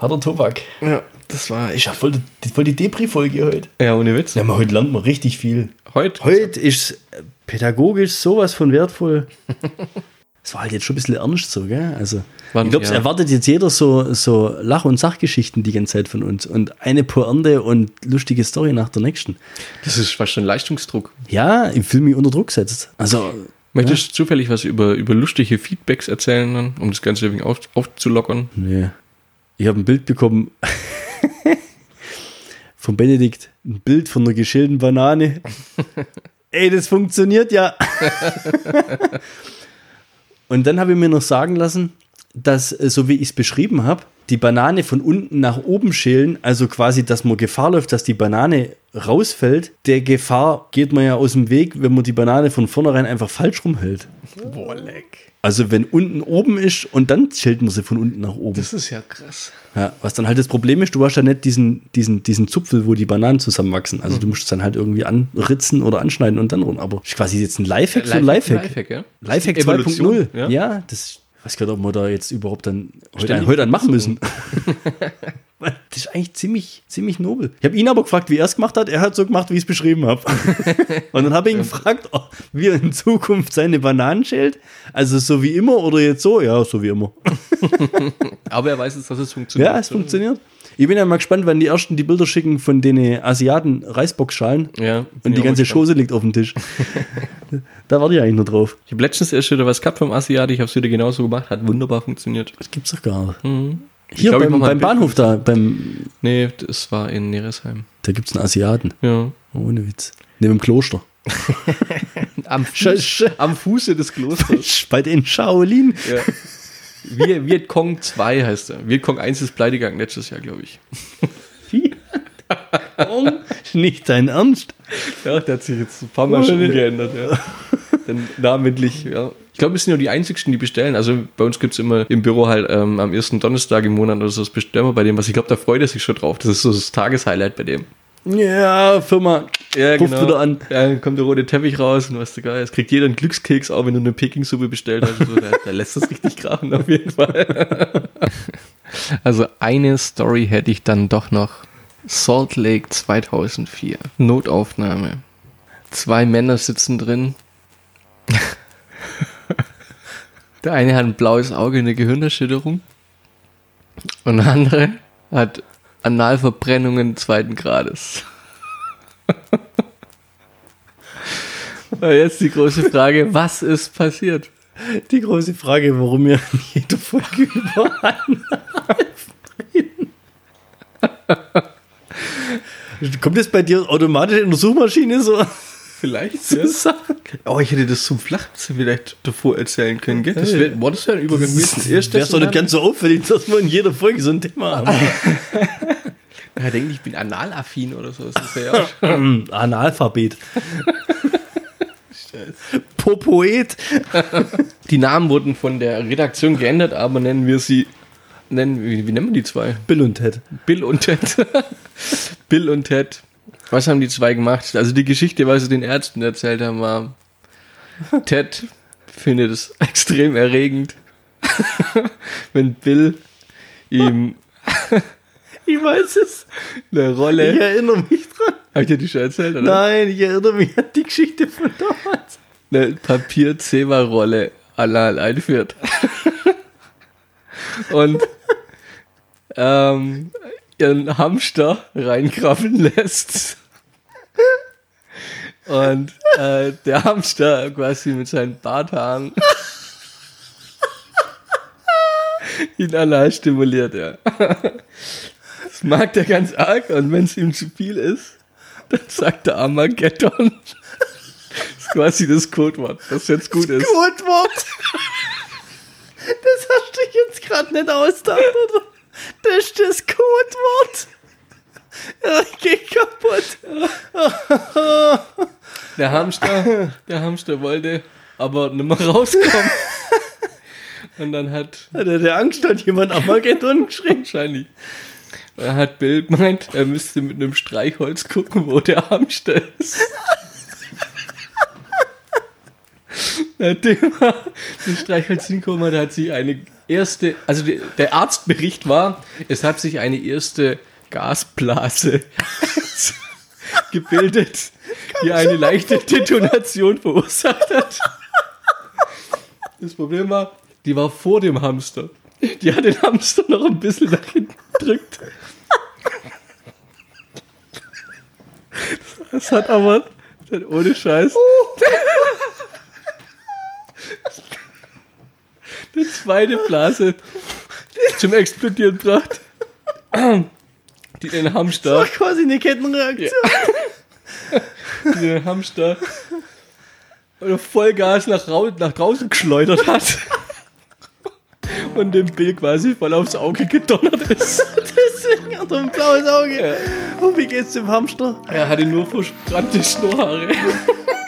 Harter Tobak. ja das war Ich echt. hab voll, die- voll die Depri-Folge heute. Ja, ohne Witz. Ja, aber heute lernt man richtig viel. Heute? Heute ist pädagogisch sowas von wertvoll. Es war halt jetzt schon ein bisschen ernst so, gell? Also, Wann- ich glaube, es ja. erwartet jetzt jeder so, so Lach- und Sachgeschichten die ganze Zeit von uns. Und eine Pointe und lustige Story nach der nächsten. Das ist fast schon Leistungsdruck. Ja, im Film mich unter Druck setzt. Also, Möchtest du zufällig was über, über lustige Feedbacks erzählen, dann, um das Ganze irgendwie auf, aufzulockern? nee. Ich habe ein Bild bekommen von Benedikt. Ein Bild von einer geschälten Banane. Ey, das funktioniert ja. Und dann habe ich mir noch sagen lassen, dass, äh, so wie ich es beschrieben habe, die Banane von unten nach oben schälen, also quasi, dass man Gefahr läuft, dass die Banane rausfällt. Der Gefahr geht man ja aus dem Weg, wenn man die Banane von vornherein einfach falsch rumhält. Boah, leck. Also wenn unten oben ist und dann schält man sie von unten nach oben. Das ist ja krass. Ja, was dann halt das Problem ist, du hast ja nicht diesen, diesen, diesen Zupfel, wo die Bananen zusammenwachsen. Also du musst es dann halt irgendwie anritzen oder anschneiden und dann rum. Aber ist quasi jetzt ein Lifehack, so ein Lifehack. Lifehack, ja? Lifehack Evolution, 2.0. ja. Ja. das ich weiß gar nicht, ob wir da jetzt überhaupt dann heute, einen, heute einen machen müssen. das ist eigentlich ziemlich, ziemlich nobel. Ich habe ihn aber gefragt, wie er es gemacht hat. Er hat so gemacht, wie ich es beschrieben habe. Und dann habe ich ihn gefragt, wie er in Zukunft seine Bananen schält. Also so wie immer oder jetzt so? Ja, so wie immer. Aber er weiß jetzt, dass es funktioniert. Ja, es funktioniert. Ich bin ja mal gespannt, wenn die ersten die Bilder schicken von den Asiaten Reisboxschalen Ja, und die ganze gespannt. Chose liegt auf dem Tisch. da warte ich eigentlich nur drauf. Ich habe letztens erst wieder was gehabt vom Asiat, ich habe es wieder genauso gemacht, hat wunderbar funktioniert. Das gibt's doch gar nicht. Mhm. Ich Hier glaub, beim, beim Bahnhof da, beim, Nee, das war in Neresheim. da gibt's einen Asiaten. Ja. Ohne Witz. Neben dem Kloster. Am, Fuß, am Fuße des Klosters. Bei den Shaolin. ja. Viet, Vietcong 2 heißt er. Vietcong 1 ist pleite gegangen letztes Jahr, glaube ich. Warum? Nicht dein Ernst? Ja, der hat sich jetzt ein paar Mal schon geändert, ja. Dann namentlich, ja. Ich glaube, wir sind ja die einzigsten, die bestellen. Also bei uns gibt es immer im Büro halt ähm, am ersten Donnerstag im Monat oder so das bestellen wir bei dem was. Ich glaube, da freut er sich schon drauf. Das ist so das Tageshighlight bei dem. Ja, Firma. Ja, Ruft wieder an. Ja, dann kommt der rote Teppich raus und was du geil. Es kriegt jeder einen Glückskeks, auch wenn du eine Peking-Suppe bestellt hast. So, der, der lässt das richtig krachen auf jeden Fall. Also eine Story hätte ich dann doch noch. Salt Lake 2004. Notaufnahme. Zwei Männer sitzen drin. Der eine hat ein blaues Auge, eine Gehirnerschütterung. Und der andere hat Analverbrennungen zweiten Grades. Jetzt die große Frage, was ist passiert? Die große Frage, warum wir in jeder Folge über reden. Kommt das bei dir automatisch in der Suchmaschine so? Vielleicht, sagen? Oh, ich hätte das zum Flachwitz vielleicht davor erzählen können, gell? Das wäre boah, das wär ein Übergang gewesen. Wäre doch nicht ganz so auffällig, dass wir in jeder Folge so ein Thema haben. Er denkt, ich bin analaffin oder so. Das wäre ja Analphabet. Popoet. Die Namen wurden von der Redaktion geändert, aber nennen wir sie. Nennen, wie, wie nennen wir die zwei? Bill und Ted. Bill und Ted. Bill und Ted. Was haben die zwei gemacht? Also die Geschichte, was sie den Ärzten erzählt haben, war, Ted findet es extrem erregend, wenn Bill ihm Ich weiß es. eine Ich Rolle. erinnere mich dran. Hab ich dir die schon erzählt, oder? Nein, ich erinnere mich an die Geschichte von damals. Eine Papier-Zebra-Rolle anal einführt. Und ähm, ihren Hamster reinkrabbeln lässt. Und äh, der Hamster quasi mit seinen Barthaaren ihn anal stimuliert, ja. Das mag der ganz arg und wenn es ihm zu viel ist, dann sagt er Armageddon. Das ist quasi das Codewort, das jetzt gut ist. Codewort. Das hast du jetzt gerade nicht ausgedacht, oder? Das ist das Codewort. Ja, ich geh kaputt. Der Hamster, der Hamster wollte aber nicht mehr rauskommen. Und dann hat Hat er der Angst, hat jemand Armageddon geschrieben? wahrscheinlich, hat Bill gemeint, er müsste mit einem Streichholz gucken, wo der Hamster ist. Nachdem er den Streichholz hinkommen hat, hat sich eine erste, also die, der Arztbericht war, es hat sich eine erste Gasblase gebildet, die eine leichte Detonation verursacht hat. Das Problem war, die war vor dem Hamster. Die hat den Hamster noch ein bisschen nach hinten gedrückt. Das hat aber das hat ohne Scheiß die zweite Blase zum Explodieren gebracht. Die den Hamster, Ach, quasi eine Kettenreaktion. die den Hamster oder Vollgas nach, nach draußen geschleudert hat. Und dem Bill quasi voll aufs Auge gedonnert ist. Deswegen hat er ein blaues Auge. Ja. Und wie geht's dem Hamster? Er hatte nur verbrannte Schnurrhaare.